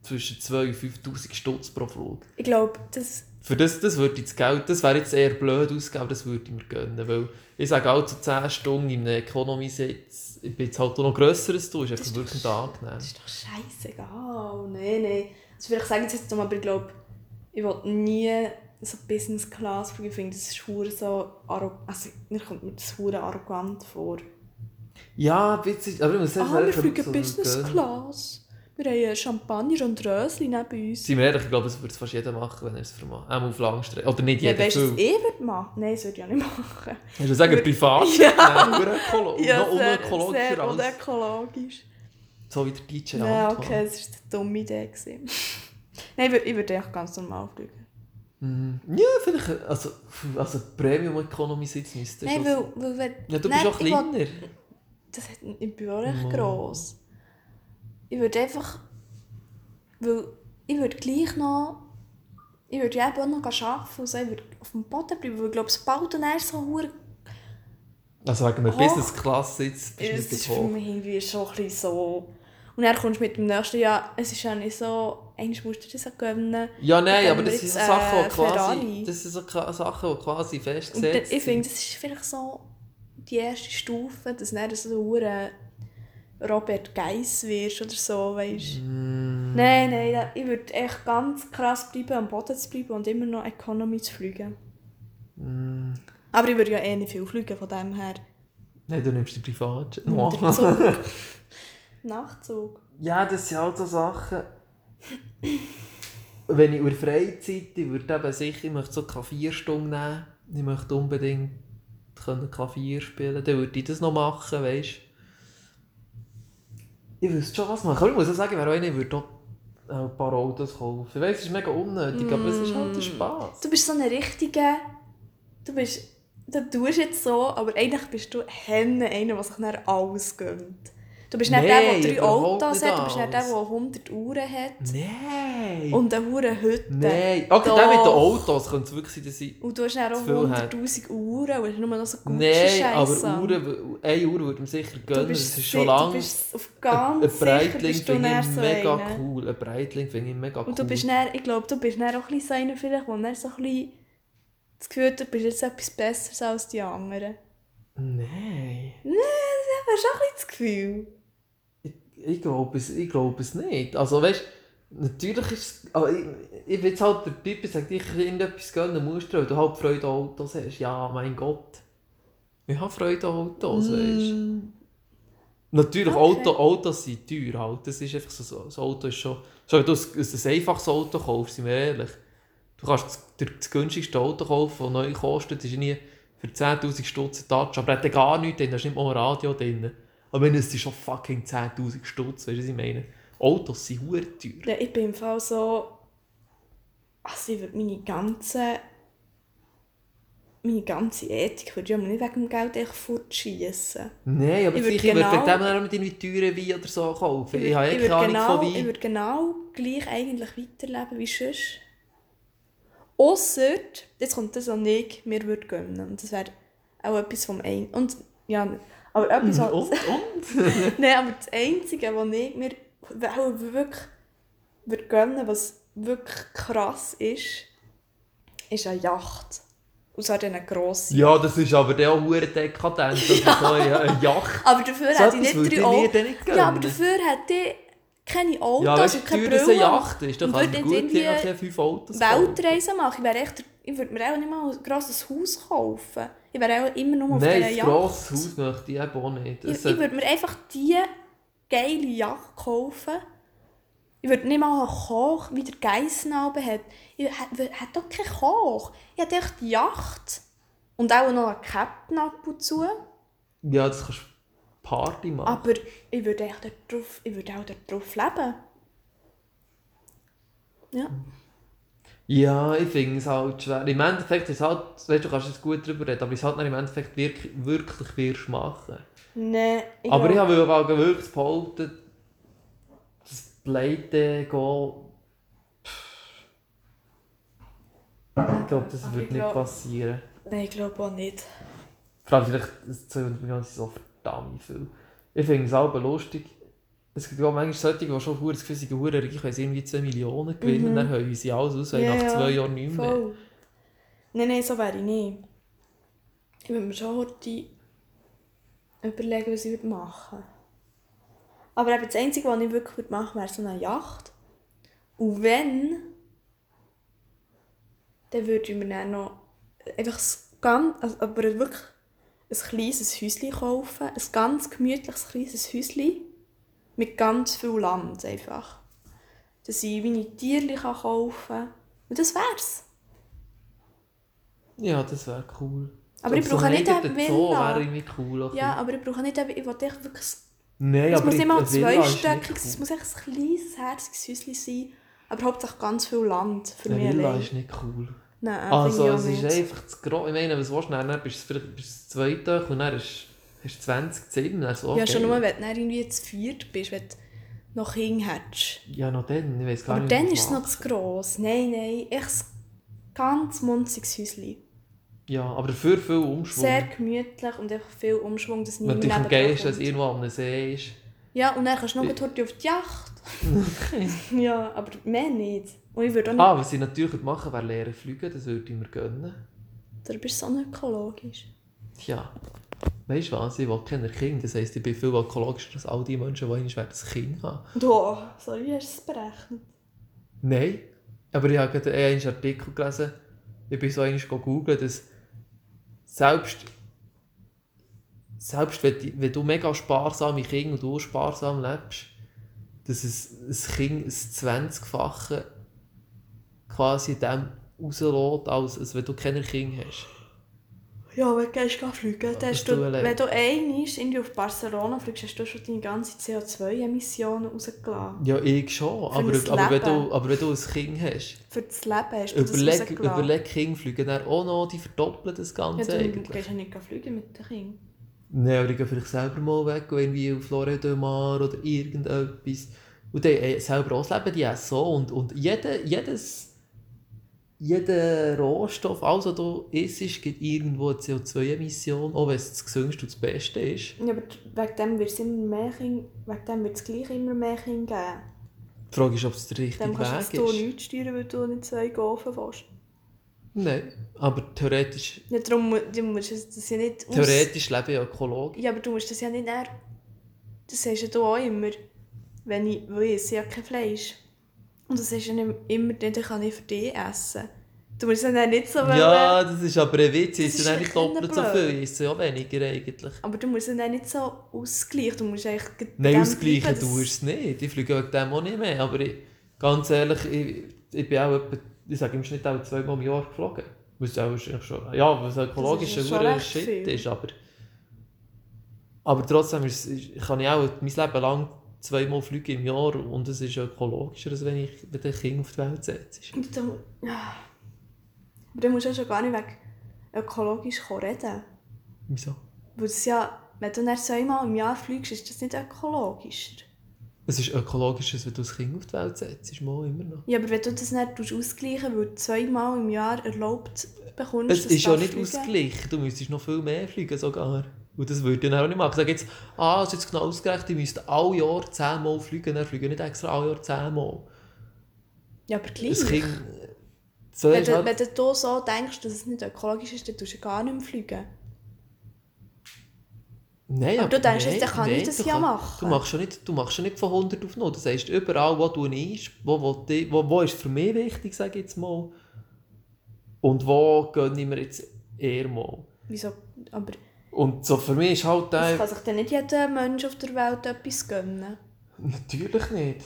zwischen 2.000 und 5'000 Stutz pro Flug. Ich glaube, das... Für das, das würde ich das Geld, das wäre jetzt eher blöd ausgegeben, das würde ich mir gönnen. Weil ich sage auch, so 10 Stunden in einem Economy-Sitz, ich bin jetzt halt auch noch grösser als du, ist einfach wirklich angenehm. Das ist doch scheißegal. Nein, nein. Also vielleicht sagen sie jetzt noch, aber ich glaube, ich will nie so Business Class fliegen. Ich finde, das ist hure so arrogant. Also, mir kommt mir das hure arrogant vor. Ja, bisschen, aber ich muss sagen, Ah, wir es fliegen so Business. Class. Wir haben Champagner und Rösli neben uns. Seien wir ehrlich, ich glaube, das würde fast jeder machen, wenn er es vermacht. Auch auf Langstrecke. Oder nicht Ja, jeder, weißt du, was ich würde machen? Nein, das würde ich auch nicht machen. Hast du sagen, privat? Ja. Nein, ökolo noch sehr, unökologischer sehr als unökologisch. so wie der DJ Ja, Antoine. okay, das war eine dumme Idee. Nein, ich würde, echt ganz normal fliegen. Mhm. Ja, vielleicht, also, also Premium Economy Sitz müsste Nein, weil, weil. Ja, du Nein, bist auch ich will- kleiner. Das hat, ich bin auch recht Mhm. gross. Ich würde einfach... Weil ich würde gleich noch... Ich würde ja auch noch arbeiten und so. Ich würde auf dem Boden bleiben, weil ich glaube, sobald dann erst so hure Also wegen einem Hoch. Business Class Sitz bist du nicht ist so für mich irgendwie schon ein bisschen so... Und dann kommst du mit dem nächsten Jahr... Es ist ja nicht so... Eigentlich musst du das auch gönnen. Ja, nein, aber das wir sind so Sachen, äh, die quasi, das sind so Sachen, die quasi festgesetzt dann, ich sind. finde, das ist vielleicht so die erste Stufe, dass dann so ein Robert Geiss wirst oder so, weißt Mm. Nein, nein, ich würde echt ganz krass bleiben, am Boden zu bleiben und immer noch Economy zu fliegen. Mm. Aber ich würde ja eh nicht viel fliegen, von dem her. Nein, du nimmst die Privat. Und der Zug. Nachtzug. Ja, das sind halt so Sachen. Wenn ich über Freizeit, ich würde eben sicher, ich möchte so Klavierstunden nehmen. Ich möchte unbedingt können Klavier spielen. Dann würde ich das noch machen, weißt Ich wüsste schon was machen. Aber ich muss auch sagen, ich wäre auch einer, ich würde auch ein paar Autos kaufen. Ich weiss, es ist mega unnötig, aber es ist halt der Spaß. Du bist so ein richtiger... Du bist... Du tust jetzt so, aber eigentlich bist du Henne einer, der sich dann alles gönnt. Du bist nicht der, Nein, der drei Autos hat, du bist nicht der, der 100 Uhren hat. Nein! Und eine hure Hütte. Nein! Okay, der mit den. Autos könnte es wirklich sein, dass ich... Und du hast dann auch Zu viel hat. 100'000 Uhren und hast nur noch so gute Nein, Scheiße. aber Uhren, eine Uhr würde mir sicher du gönnen, bist, das ist schon lange... Du bist auf ganz ein Breitling bist du finde ich mega cool. Ein Breitling finde ich mega cool. Und du bist dann, ich glaube, du bist dann auch ein bisschen so einer vielleicht, wo dann so ein bisschen das Gefühl hat, du bist jetzt etwas Besseres als die anderen. Nein. Nein, das du auch ein bisschen das Gefühl. Ich, glaube es, ich glaube es nicht. Also weißt natürlich ist es... Ich, ich bin jetzt halt der Typ, der sagt, ich irgendetwas gönnen musst weil du halt Freude an Autos hast. Ja, mein Gott. Ich habe Freude an Autos, weißt Mm. Natürlich, Okay. Auto, Autos sind teuer halt. Das ist einfach so, so das Auto ist schon... Schau, wenn du ein, ein einfaches Auto kaufst, sind wir ehrlich. Du kannst das, das günstigste Auto kaufen, das neu kostet, ist nie für 10'000 Stutz Touch, aber er hat gar nichts drin, da ist nicht mal ein Radio drin. Aber wenn es sind schon fucking 10'000 Stutz, weißt du, was ich meine? Autos sind hure teuer. Ja, ich bin im Fall so... Also ich würde meine ganze... Meine ganze Ethik würde ich aber nicht wegen dem Geld echt fortschiessen. Nein, aber Ich ich, würd ich würde genau- wegen dem dann nicht irgendwie teuren Wein oder so kaufen. Ich, habe ich ja würde keine Ahnung genau, von ich Wein. würde genau gleich eigentlich weiterleben wie sonst. Ausser, jetzt kommt das, was ich mir würde gönnen. Und das wäre auch etwas vom einen. Und, ja, aber etwas, was... Und, und? Nein, aber das Einzige, was ich mir wirklich würde gönnen, was wirklich krass ist, ist eine Yacht. Und zwar eine grosse. Ja, das ist aber der auch hure dekadent. Also so eine, Yacht. Aber dafür So hätte ich nicht drei gönnen. Ja, aber dafür hätte ich keine Autos Ja, weißt du, und keine Brille. eine Yacht ist? Da Und kann nicht gut nachher fünf Autos. Weltreisen machen. Ich, wäre echt, ich würde mir auch nicht mal ein grosses Haus kaufen. Ich wäre auch immer nur auf Nein, dieser ein Yacht. grosses Haus möchte ich auch nicht. Ich, Das ich würde mir einfach diese geile Yacht kaufen. Ich würde nicht mal einen Koch, wie der Geissnalbe hat. Ich hätte hätte doch keinen Koch. Ich hätte echt die Yacht. Und auch noch einen Captain ab und zu. ja, das kannst du Party machen. Aber ich würde, echt dort drauf, ich würde auch dort drauf leben. Ja. Ja, ich finde es halt schwer. Im Endeffekt ist es halt, weißt du, du kannst jetzt gut darüber reden, aber es halt im Endeffekt wirklich, wirklich wirst machen. Nein, ich aber ich habe wirklich behaupten, das Pleite gehen, ich glaube, das ich nicht glaub- passieren. Nein, ich glaube auch nicht. Vor allem vielleicht, das 200 Millionen sind so verdammt viel. Ich finde es auch lustig. Es gibt auch manchmal solche, die schon das Gefühl sind, reich, wenn sie irgendwie 2 Millionen gewinnen, Mhm. dann hören sie alles aus, weil Ja, nach zwei Jahren nicht mehr. Voll. Nein, nein, so wäre ich nicht. Ich würde mir schon heute überlegen, was ich würde machen würde. Aber eben das Einzige, was ich wirklich machen würde, wäre so eine Yacht. Und wenn, dann würde ich mir dann noch einfach das ganz, also, aber wirklich ein kleines Häuschen kaufen. Ein ganz gemütliches kleines Häuschen. Mit ganz viel Land einfach. Dass ich meine kann kaufen kann. Und das wär's. Ja, das wäre cool. Aber ich So brauche einen nicht eine Zoo Villa. wäre irgendwie cool. Ja, aber ich brauche nicht, eben- ich echt wirklich... Nein, Es aber muss nicht mal eine Villa ist nicht zweistöckig sein, es cool. muss echt ein kleines, herziges Häuschen sein. Aber hauptsächlich ganz viel Land für Eine mich Villa allein. ist nicht cool. Nein, Also, finde ich es ist nicht. einfach zu groß. Ich meine, was willst du dann? Dann bist du vielleicht bist du zweite und dann hast du 20 Zimmer. Dann so, Ja, schon nur, wenn du dann irgendwie zu viert bist, wenn du noch Kinder hättest. Ja, noch dann. Ich weiß gar Aber nicht, dann was ist es noch zu gross. Nein, nein, echt ganz munziges Häuschen. Ja, aber dafür viel Umschwung. Sehr gemütlich und einfach viel Umschwung, dass Wenn niemand dich am nebenan geilsten, dass irgendwo einem See ist. Ja, und dann kannst du noch Ich- auf die Yacht. ja, aber mehr nicht. Und ich würde auch nicht... Ah, was ich natürlich machen wäre lernen fliegen. Das würde ich mir gönnen. Du bist so ökologisch. Tja. Weißt du was? Ich will keine Kinder. Das heisst, ich bin viel ökologischer als all die Menschen, die werden ein Kind haben. Oh, so wie hast du es berechnet? Nein. Aber ich habe gerade einen Artikel gelesen. Ich bin so einmal googeln, dass selbst, selbst wenn, die- wenn du mega sparsame Kinder und du sparsam lebst, dass es ein Kind ein 20-fache quasi dem rauslässt, als, als wenn du keine Kinder hast. Ja, wenn du gehst, geh fliegen, dann hast du, leid. wenn du einmal auf Barcelona fliegst, hast du schon deine ganze CO2-Emissionen rausgelassen. Ja, ich schon. Aber, aber, wenn du, aber wenn du ein Kind hast, Für das Leben hast du das überleg, rausgelassen. überleg Kinder fliegen dann auch noch, die verdoppeln das Ja, Ganze du eigentlich. gehst ja nicht fliegen mit den Kindern. Nein, aber ich gehe vielleicht selber mal weg, irgendwie auf Florida Mar oder irgendetwas. Und die äh, selber auch das Leben, die essen so. Und, und jede, jedes, jeder Rohstoff, alles was du isst, gibt irgendwo eine CO2-Emission, auch wenn es das gesündeste und das Beste ist. Ja, aber wegen dem wird es immer mehr wegen dem wird es gleich immer mehr Kinder geben. Die Frage ist, ob es der richtige Dann kannst Weg du ist. nichts steuern, weil du nicht zwei Gofen willst. Nein, aber theoretisch, Ja, darum du musst das ja nicht theoretisch lebe ich ökologisch. Ja, aber du musst das ja nicht näher... Das sagst ja du auch immer. Wenn ich... Weil ich esse ja kein Fleisch. Und das ist ja nicht immer, dann kann ich für dich essen. Du musst es dann nicht so Ja, das ist aber ein Witz. Ich ist nicht ja doppelt so viel, ich esse ja weniger eigentlich. Aber du musst es dann nicht so ausgleichen. Du musst eigentlich... Nein, ausgleichen bleiben, tust du es nicht. Ich fliege wegen dem auch nicht mehr. Aber ich, ganz ehrlich, ich, ich bin auch etwa, ich sage im Schnitt auch zweimal im Jahr geflogen. Was auch schon, ja, was ökologisch ist ein Shit viel. ist, aber... Aber trotzdem ist, ist, kann ich auch mein Leben lang zweimal fliegen im Jahr und es ist ökologischer, als wenn ich wenn ein Kind auf die Welt setze. Und dann, ja. Aber dann musst du ja schon gar nicht wegen ökologisch reden. Wieso? Weil das ja, wenn du dann zweimal im Jahr fliegst, ist das nicht ökologischer. Es ist ökologischer, als wenn du ein Kind auf die Welt setzt, ist mal immer noch. Ja, aber wenn du das nicht ausgleichen weil du zweimal im Jahr erlaubt bekommst, Es ist ja nicht fliegen. ausgeglichen, du müsstest noch viel mehr fliegen sogar. Und das würde ich dann auch nicht machen. Ich sage jetzt, ah, es ist jetzt genau ausgerechnet, ich müsste alle Jahr 10 Mal fliegen, dann fliege ich nicht extra alle Jahr 10 Mal. Ja, aber gleich. Kind... So Wenn du, halt, wenn du so denkst, dass es nicht ökologisch ist, dann tust du gar nicht mehr fliegen. nein, aber du denkst nein, dann kann ich das ja kann- machen. Du machst ja nicht, du machst ja nicht von 100 auf 0. Das heisst, überall, wo du ist, wo, wo, wo, wo ist für mich wichtig, sage ich jetzt mal. Und wo gönne ich mir jetzt eher mal. Wieso? Aber Und so für mich ist halt der... kann sich dann nicht jeder Mensch auf der Welt etwas gönnen. Natürlich nicht.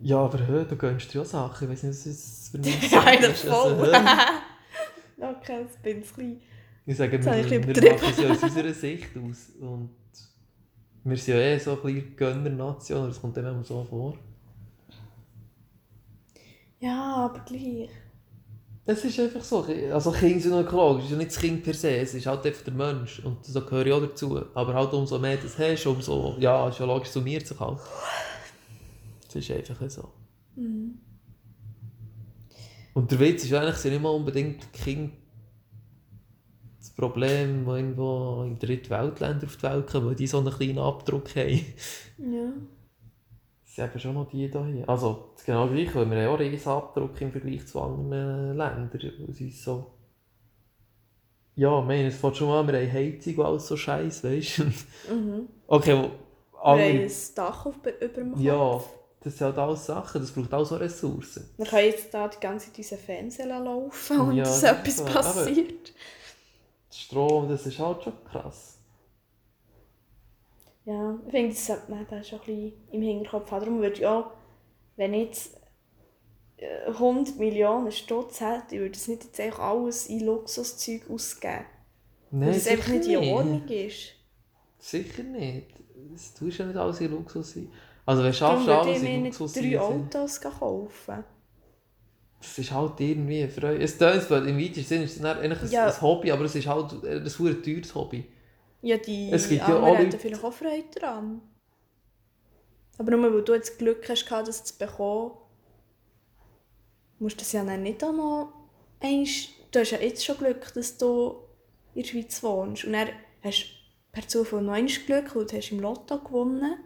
Ja, aber hör, du gönnst dir auch Sachen. Ich weiß nicht, was es für mich Ja, ist. Also, voll. hör, okay, das bin ich klein. ich sage, Das wir, ich wir machen es ja aus unserer Sicht aus. Und wir sind ja eh so ein bisschen Gönner-Nation, das kommt dem immer so vor. Ja, aber gleich. Es ist einfach so. Also Kinder sind ökologisch. Es ist ja nicht das Kind per se, es ist halt einfach der Mensch. Und so gehöre ich auch dazu. Aber halt umso mehr das hast, umso... Ja, ist ja logisch, summiert sich halt. Das ist einfach so. Mhm. Und der Witz ist eigentlich, sind nicht mal unbedingt Kinder das Problem, die irgendwo in Drittweltländern auf die Welt kommen, weil die so einen kleinen Abdruck haben. Ja. Eben schon noch die hier. Also, das ist genau gleich, weil wir haben auch riesen Abdruck im Vergleich zu anderen Ländern. Es ist so... Ja, ich meine, es fängt schon an, wir haben Heizung und alles so scheiß, weißt du? Mhm. Okay, wo Wir haben ein Dach auf, über dem Kopf. Ja, das sind halt alles Sachen, das braucht auch so Ressourcen. Wir können jetzt da die ganze Zeit unseren Fernseher laufen und Ja, dass das etwas so. passiert. Strom, das ist halt schon krass. Ja, ich finde, das sollte man eben schon ein bisschen im Hinterkopf haben. Darum würde ich auch, wenn ich jetzt äh, 100 Millionen Stutz hätte, ich würde das nicht jetzt einfach alles in Luxuszeug ausgeben. Nein, weil das einfach nicht in Ordnung ist. Sicher nicht. Das tust ja nicht alles in Luxus sein. Also wenn du schaffst, alles in Luxus drei sein, Autos kaufen. das ist halt irgendwie eine Freude. Es tönt im weitesten Sinne ist es eigentlich ein, Ja. ein Hobby, aber es ist halt ein verdammt teures Hobby. Ja, die Es gibt ja anderen auch Leute- vielleicht auch Freude daran. Aber nur weil du jetzt Glück hast, das zu bekommen, musst du das ja dann nicht. Einst, du hast ja jetzt schon Glück, dass du in der Schweiz wohnst. Und dann hast du per Zufall noch einmal Glück, weil du hast im Lotto gewonnen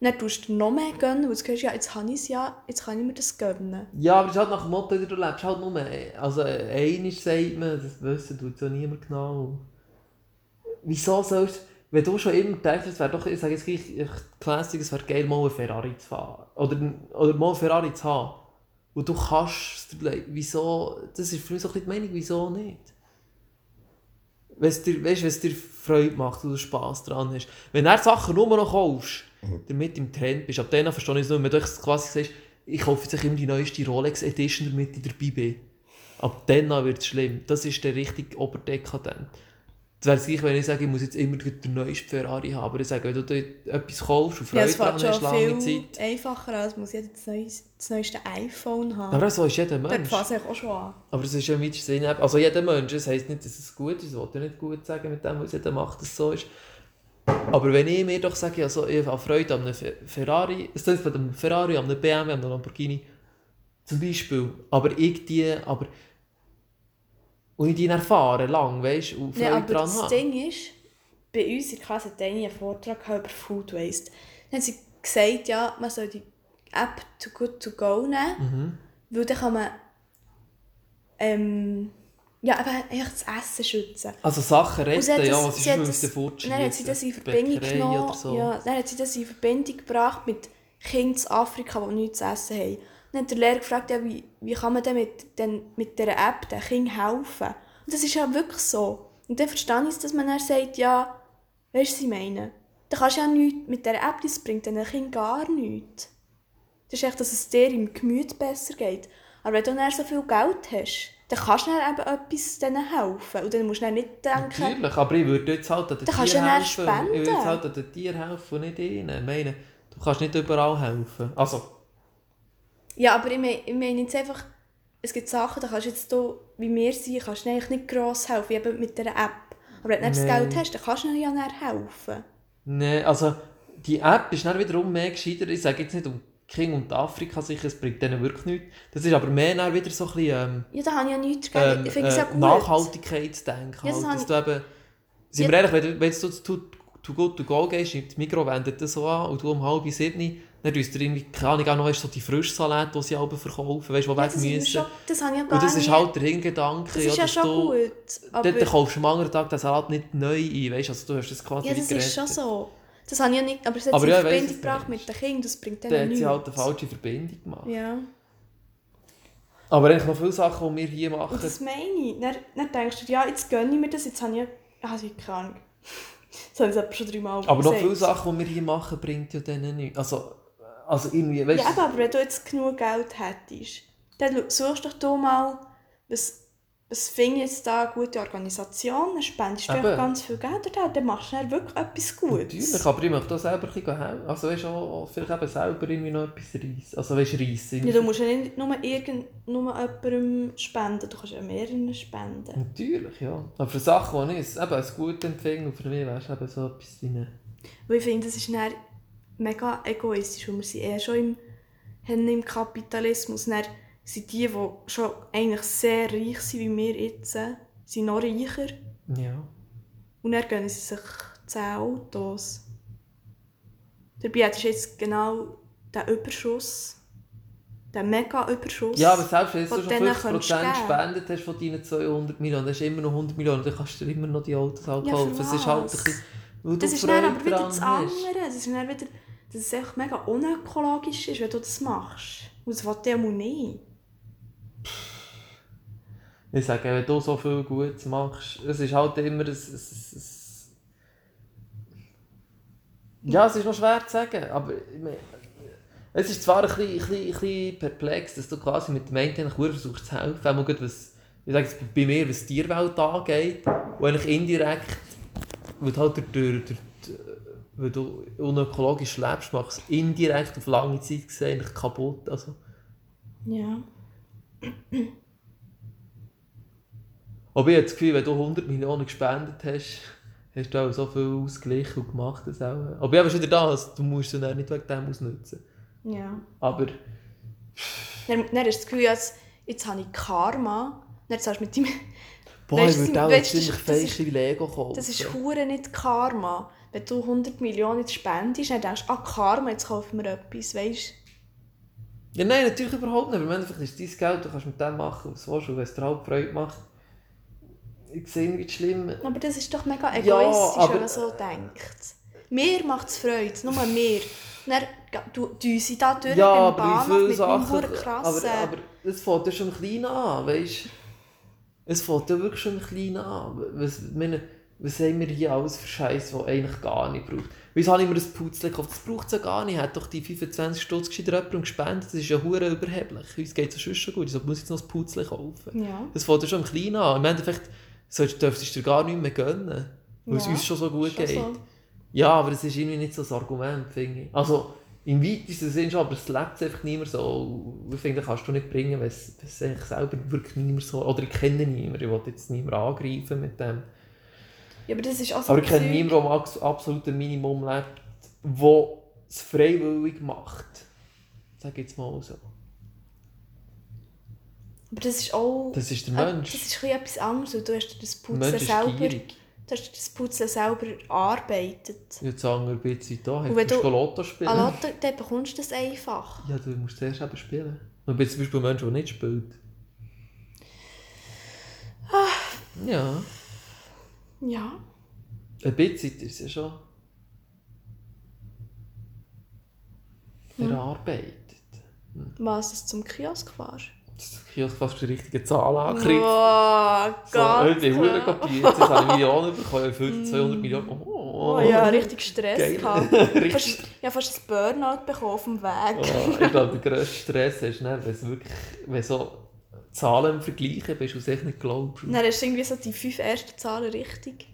Und dann tust du noch mehr gönnen, weil du sagst, ja, jetzt habe ich es ja, jetzt kann ich mir das gönnen. Ja, aber es ist halt nach dem Motto, du lebst halt nur... Also einmal sagt man, das wissen tut ja niemand genau. Wieso sollst du... Wenn du schon immer denkst, es wäre doch, ich sage jetzt gleich, ich- Classic, es wäre geil, mal einen Ferrari zu fahren. Oder, oder mal einen Ferrari zu haben. Und du kannst. Wieso... Das ist für mich so ein bisschen die Meinung, wieso nicht? Wenn es dir, weißt, wenn es dir Freude macht und du Spass dran hast. Wenn du Sachen nur noch kaufst, damit du im Trend bist, ab dann verstehe ich es nicht mehr. Wenn du quasi sagst, ich kaufe jetzt immer die neueste Rolex Edition, damit ich dabei bin. Ab dann wird es schlimm. Das ist der richtig oberdekadent. Das wäre das gleich, wenn ich sage, ich muss jetzt immer den neuesten Ferrari haben. Aber ich sage, wenn du dort etwas kaufst und Ja, Freude dran fällt hast, lange viel Zeit. einfacher als muss jeder das, neues, das neueste iPhone haben. Aber so ist jeder Dort Mensch. fängt es auch schon an. Aber es ist ja Sinne, eben- also jeder Mensch, das heisst nicht, dass es gut ist, ich wollte nicht gut sagen mit dem, was jeder macht, dass es so ist. Aber wenn ich mir doch sage, also ich habe Freude an einem Fe- Ferrari, es klingt von einem Ferrari, an einem BMW, an einem Lamborghini, zum Beispiel, aber ich die, aber und ich die fahre, lang, weißt du, und Freude Ja, aber dran das habe. Ding ist, bei uns in der Klasse hat eine einen Vortrag über Food Waste. Dann haben sie gesagt, ja, man soll die App Too Good To Go nehmen, Mhm. weil dann kann man ähm, ja, aber das Essen schützen. Also Sachen retten, hat ja, das- was ist, wir das- es dann Dann hat sie das in Verbindung Bäckerei genommen, oder so. ja, dann hat sie das in Verbindung gebracht mit Kindern in Afrika, die nichts zu essen haben. Dann hat der Lehrer gefragt, ja, wie, wie kann man denn mit, den, mit dieser App den Kindern helfen? Und das ist ja wirklich so. Und dann verstehe ich es, dass man dann sagt, ja, weißt du, was ich meine? Dann kannst du ja nichts mit dieser App, das bringt den Kindern gar nichts. Das ist echt, dass es dir im Gemüt besser geht. Aber wenn du dann so viel Geld hast, dann kannst du dann eben etwas denen helfen. Und dann musst du dann nicht denken... Natürlich, aber ich würde jetzt halt an den Tieren helfen. Ich würde jetzt halt an den Tieren helfen und nicht ihnen. Ich meine, du kannst nicht überall helfen. Also, Ja, aber ich meine, ich meine jetzt einfach, es gibt Sachen, da kannst du jetzt hier, wie wir sind, kannst du eigentlich nicht gross helfen, wie eben mit dieser App. Aber wenn du nicht das Nein. Geld hast, dann kannst du ihnen ja nicht helfen. Nein, also die App ist dann wiederum mehr gescheiter. Ich sage jetzt nicht um King und Afrika sicher, es bringt denen wirklich nichts. Das ist aber mehr dann wieder so ein bisschen Ja, da habe ich ja nichts ähm, ähm, ich finde es ja äh, gut. Nachhaltigkeitsdenken. Ja, das halt, dass du eben, sind Ja. wir ehrlich, wenn du, wenn du zu Too Good To Go gehst, die Mikro wendet das so an und du um halb sieben, dann tust du irgendwie, keine Ahnung, auch noch weißt, so die Frischsalate, die sie alle verkaufen, weißt, die ja, weg müssen. schon, das habe ich ja gar Und das ist nicht. halt der Hingedanke, das ist ja dass schon du, gut. Aber, Dann, dann kaufst du am anderen Tag den Salat nicht neu ein, weißt, also du hast das quasi ja, das gerettet. ist schon so. Das habe ich ja nicht, aber es hat Aber ja, weiss, Verbindung du gebracht mit den Kindern, das bringt Dann denen hat nichts. sie halt eine falsche Verbindung gemacht. Ja. Aber eigentlich noch viele Sachen, die wir hier Und machen. das meine ich. Dann, dann denkst du, ja, jetzt gönne ich mir das, jetzt habe ich ja... Also, ich Ahnung. Das habe ich schon dreimal Aber noch viele Sachen, die wir hier machen, bringt ja denen nichts. Also, also irgendwie, weißt Ja, aber wenn du jetzt genug Geld hättest, dann suchst doch du mal, was, was finde jetzt da eine gute Organisation, dann spendest du Eben. ganz viel Geld da, dann machst du dann wirklich etwas Gutes. Natürlich, aber ich möchte auch selber ein helfen. Also weißt du, auch vielleicht eben selber irgendwie noch etwas reissen. Also weißt du, reissen. Ja, du musst ja nicht nur, irgend, nur jemandem spenden, du kannst ja mehreren spenden. Natürlich, ja. Aber für Sachen, die ich eben als gut empfinde, und für mich wäre es eben so etwas wie eine... Weil ich finde, das ist dann mega egoistisch, weil wir sind eher schon im, haben im Kapitalismus. Dann sind die, die schon eigentlich sehr reich sind, wie wir jetzt, äh, sind noch reicher. Ja. Und dann gönnen sie sich 10 Autos. Dabei hättest du jetzt genau den Überschuss, den Mega-Überschuss. Ja, aber selbst wenn du schon denen 50% könntest du geben. gespendet hast von deinen 200 Millionen, dann hast du immer noch 100 Millionen, dann kannst du dir immer noch die Autos halt Ja, kaufen. Es ist halt ein bisschen... Das ist dann aber wieder das andere. Das ist dann wieder, dass es einfach mega unökologisch ist, wenn du das machst. Und das will der mal nicht. Ich sage, wenn du so viel Gutes machst, es ist halt immer ein, ein, ein, Ja, es ist noch schwer zu sagen, aber ich es ist zwar ein bisschen, ein bisschen, ein bisschen perplex, dass du quasi mit dem einen versuchst zu helfen, einmal gerade was, ich sage bei mir, was die Tierwelt angeht, wo eigentlich indirekt, weil du halt durch, durch, durch, weil du unökologisch lebst, machst du es indirekt auf lange Zeit gesehen kaputt, also Ja. Aber ich habe das Gefühl, wenn du 100 Millionen gespendet hast, hast du auch so viel ausgeglichen und gemacht. Das auch. Aber habe schon wieder das, du musst es dann nicht wegen dem ausnutzen. Ja. Aber Dann, dann hast du das Gefühl, jetzt, jetzt habe ich Karma. Dann zahlst du mit deinem... boah, Weißt ich würde auch ziemlich ist- feische Lego kaufen. Das ist hure nicht Karma. Wenn du 100 Millionen jetzt spendest, dann denkst du, ah Karma, jetzt kaufen wir etwas, weißt Ja, nein, natürlich überhaupt nicht. Aber im Endeffekt ist dein Geld, du kannst mit dem machen, was du willst. Und wenn es dir halt Freude macht, ich sehe nicht schlimm. Aber das ist doch mega Ja, egoistisch, aber- wenn man so denkt. Mir macht es Freude, nur mir. Dann du, sie da durch Ja, beim aber Bahnhof mit meinem Sachen. Aber, krassen... aber es fängt ja schon klein an, weißt du? Es fängt ja wirklich schon klein an. Was, meine, was haben wir hier alles für Scheiß, den eigentlich gar nicht braucht? Wieso habe ich mir das Putzle gekauft? Das braucht es ja gar nicht. Hat doch die 25 Stutz gescheiter jemandem gespendet. Das ist ja hure überheblich. Uns geht es ja schon gut. Wieso muss ich jetzt noch das Putzle kaufen? ja. Das fängt ja schon klein an. Im Endeffekt dürftest du dir gar nicht mehr gönnen. Weil es Ja, uns schon so gut schon geht. so. Ja, aber das ist irgendwie nicht so ein Argument, finde ich. Also, im weitesten Sinne schon, aber es lebt einfach nicht mehr so. Ich finde, das kannst du nicht bringen, wenn es, es eigentlich selber wirklich nicht mehr so... Oder ich kenne niemanden, ich will jetzt niemanden angreifen mit dem. Ja, aber das ist auch so Aber ich kenne niemanden, der am abs- absoluten Minimum lebt, der es freiwillig macht. Sag jetzt mal so. Aber das ist auch... Das ist der äh, Mensch. Das ist etwas anderes, weil du hast das Putzen selber... gierig. Du hast das Putzen selber erarbeitet. Jetzt sagen wir ein bisschen da, Und wenn du Lotto spielen? Ah, Lotte, dann bekommst du das einfach. Ja, du musst zuerst eben spielen. Und bin zum Beispiel ein Mensch, der nicht spielt. Ja, Ja. ein bisschen ist es ja schon erarbeitet. Was, dass du zum Kiosk fährst? Das ist Kiosk fast die richtige Zahl angekriegt. Oh, So, Gott. irgendwie Huren kapiert. Jetzt habe ich Millionen bekommen, 50, 200 Millionen. Oh, Oh ja, richtig Stress Geil. gehabt. Richtig. Fast, ja, fast ein Burnout bekommen auf dem Weg. Oh, ich glaube, der grösste Stress ist, ne, wenn es wirklich, wenn so Zahlen vergleichen bist und es echt nicht glaubst. Dann hast du irgendwie so die fünf ersten Zahlen richtig.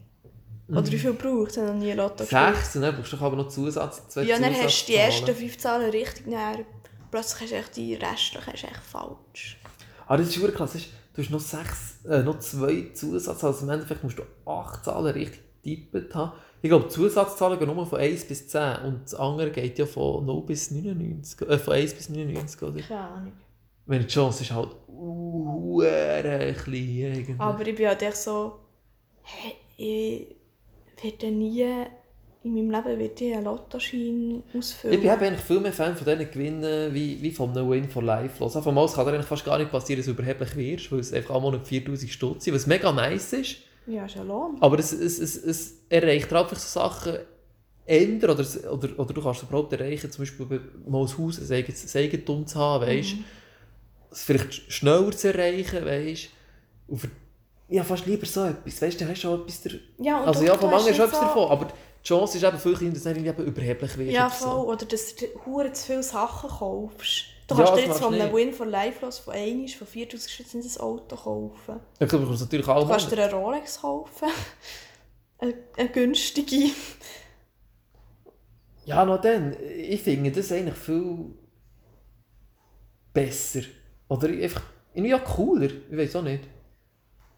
Oder wie viel braucht es? Ich habe nie Lotto Sechs, und dann brauchst du aber noch Zusatz, zwei Ja, dann hast du die ersten fünf Zahlen richtig, dann plötzlich hast du echt die restlichen hast du echt falsch. Ah, das ist wirklich krass. Du hast noch, sechs, äh, noch zwei Zusatzzahlen. Also im Endeffekt musst du acht Zahlen richtig getippt haben. Ich glaube, die Zusatzzahlen gehen nur von 1 bis 10 und das andere geht ja von 0 bis 99. Äh, von 1 bis 99, oder? Keine Ahnung. Wenn die Chance ist halt uh, klein. Aber ich bin halt echt so, hey, ich werde nie in meinem Leben wird ich einen Lottoschein ausfüllen. Ich bin eigentlich viel mehr Fan von diesen Gewinnen wie, wie von einem Win for Life. los. Von Mal kann dir eigentlich fast gar nicht passieren, dass du überheblich wirst, weil es einfach einmal nicht 4000 Stutz sind, was mega nice ist. Ja, ist ja Lohn. Aber es, es, es, es erreicht dir einfach so Sachen ändern oder, oder, oder du kannst es überhaupt erreichen, zum Beispiel bei- mal ein Haus, ein eigenes Eigentum zu haben, weißt Es vielleicht schneller zu erreichen, weißt für, ja, fast lieber so etwas, weißt du, hast du auch etwas der, Ja, Also du- ja, du von hast manchen ist etwas so- davon, aber die Chance ist eben viel kleiner, dass du irgendwie überheblich wirst. Ja, oder so. voll. Oder dass du hure zu viele Sachen kaufst. Du Ja, kannst das dir jetzt von du einem. Win for Life los von 1 von 4000 Stutz nicht ein Auto kaufen. Ja, du bekommst natürlich auch Du kannst dir eine Rolex kaufen. eine, eine günstige. Ja, noch dann. Ich finde das eigentlich viel besser. Oder einfach irgendwie auch cooler. Ich weiß auch nicht.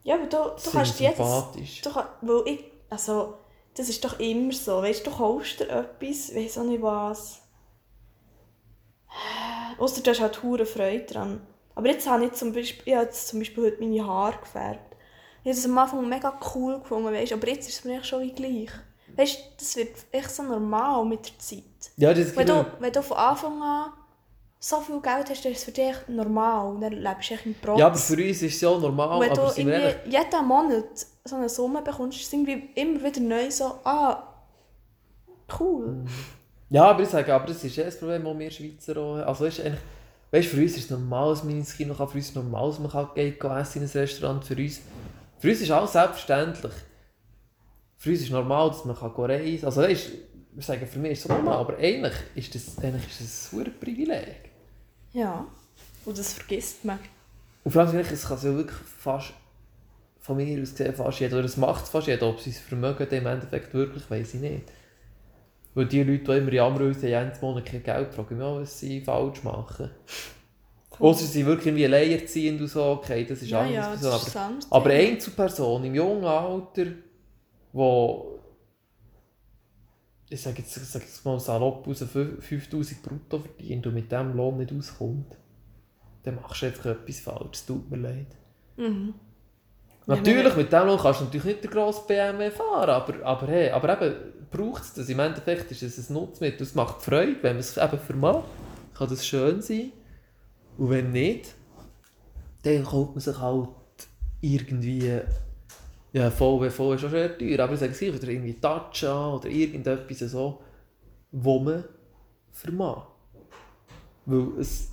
Ja, aber du, du kannst sympathisch. Du weil ich... Also, das ist doch immer so. Weißt du, du kaufst dir etwas, weiß auch nicht was. Außer du hast halt hure Freude dran. Aber jetzt habe ich zum Beispiel, ich jetzt zum Beispiel heute meine Haare gefärbt. Ich habe das am Anfang mega cool gefunden, weißt, aber jetzt ist es mir echt schon wie gleich. Weißt du, das wird echt so normal mit der Zeit. Ja, das Wenn genau. du, wenn du von Anfang an so viel Geld hast, dann ist es für dich normal. Und dann lebst du echt im Protz. Ja, aber für uns ist es ja normal. Wenn aber du irgendwie jeden Monat so eine Summe bekommst, ist es irgendwie immer wieder neu so, ah, cool. Ja, aber ich sage, aber das ist ja das Problem, das wir Schweizer auch. Also, weißt, du, eigentlich, weißt, für uns ist es normal, dass man ins Kino kann, für uns ist es normal, dass man kann gehen essen in ein Restaurant. Für uns, für uns ist alles selbstverständlich. Für uns ist normal, dass man kann reisen kann. Also, weißt, wir sagen, für mich ist es normal, aber eigentlich ist das, eigentlich ist das ein super Privileg. Ja. Und das vergisst man. Und vor allem, es kann es ja wirklich fast, von mir aus gesehen, fast jeder, oder es macht es fast jeder, ob sie es vermögen, im Endeffekt wirklich, weiß ich nicht. Weil die Leute, die immer jammern, sie haben jeden Monat kein Geld, fragen mich auch, was sie falsch machen. Außer sie wirklich irgendwie alleinerziehend und so, okay, das ist ja, anders. ja, das aber, ist aber Thema. eine Einzelperson im jungen Alter, wo ich sage jetzt, ich sage jetzt mal salopp raus, 5000 brutto verdient und mit diesem Lohn nicht auskommt, dann machst du einfach etwas falsch, es tut mir leid. Mhm. Natürlich, mit dem Lohn kannst du natürlich nicht den grossen BMW fahren, aber, aber, hey, aber eben braucht es das. Im Endeffekt ist es ein Nutzmittel, es macht Freude, wenn man es eben vermacht, kann das schön sein. Und wenn nicht, dann kauft man sich halt irgendwie ja, VW, VW ist schon sehr teuer, aber ich sage es oder irgendwie Dacia oder irgendetwas so, wo man vermag. Weil es,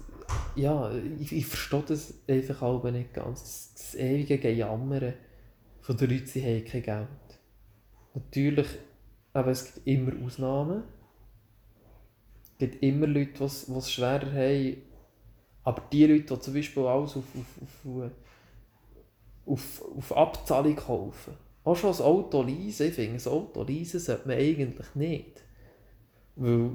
ja, ich, ich verstehe das einfach auch nicht ganz, das, das ewige Gejammern von den Leuten, sie haben kein Geld. Natürlich, aber es gibt immer Ausnahmen. Es gibt immer Leute, die es schwerer haben. Aber die Leute, die zum Beispiel alles auf, auf, auf, auf, auf Abzahlung kaufen. Auch schon ein Auto leisen, ich finde, ein Auto leisen sollte man eigentlich nicht. Weil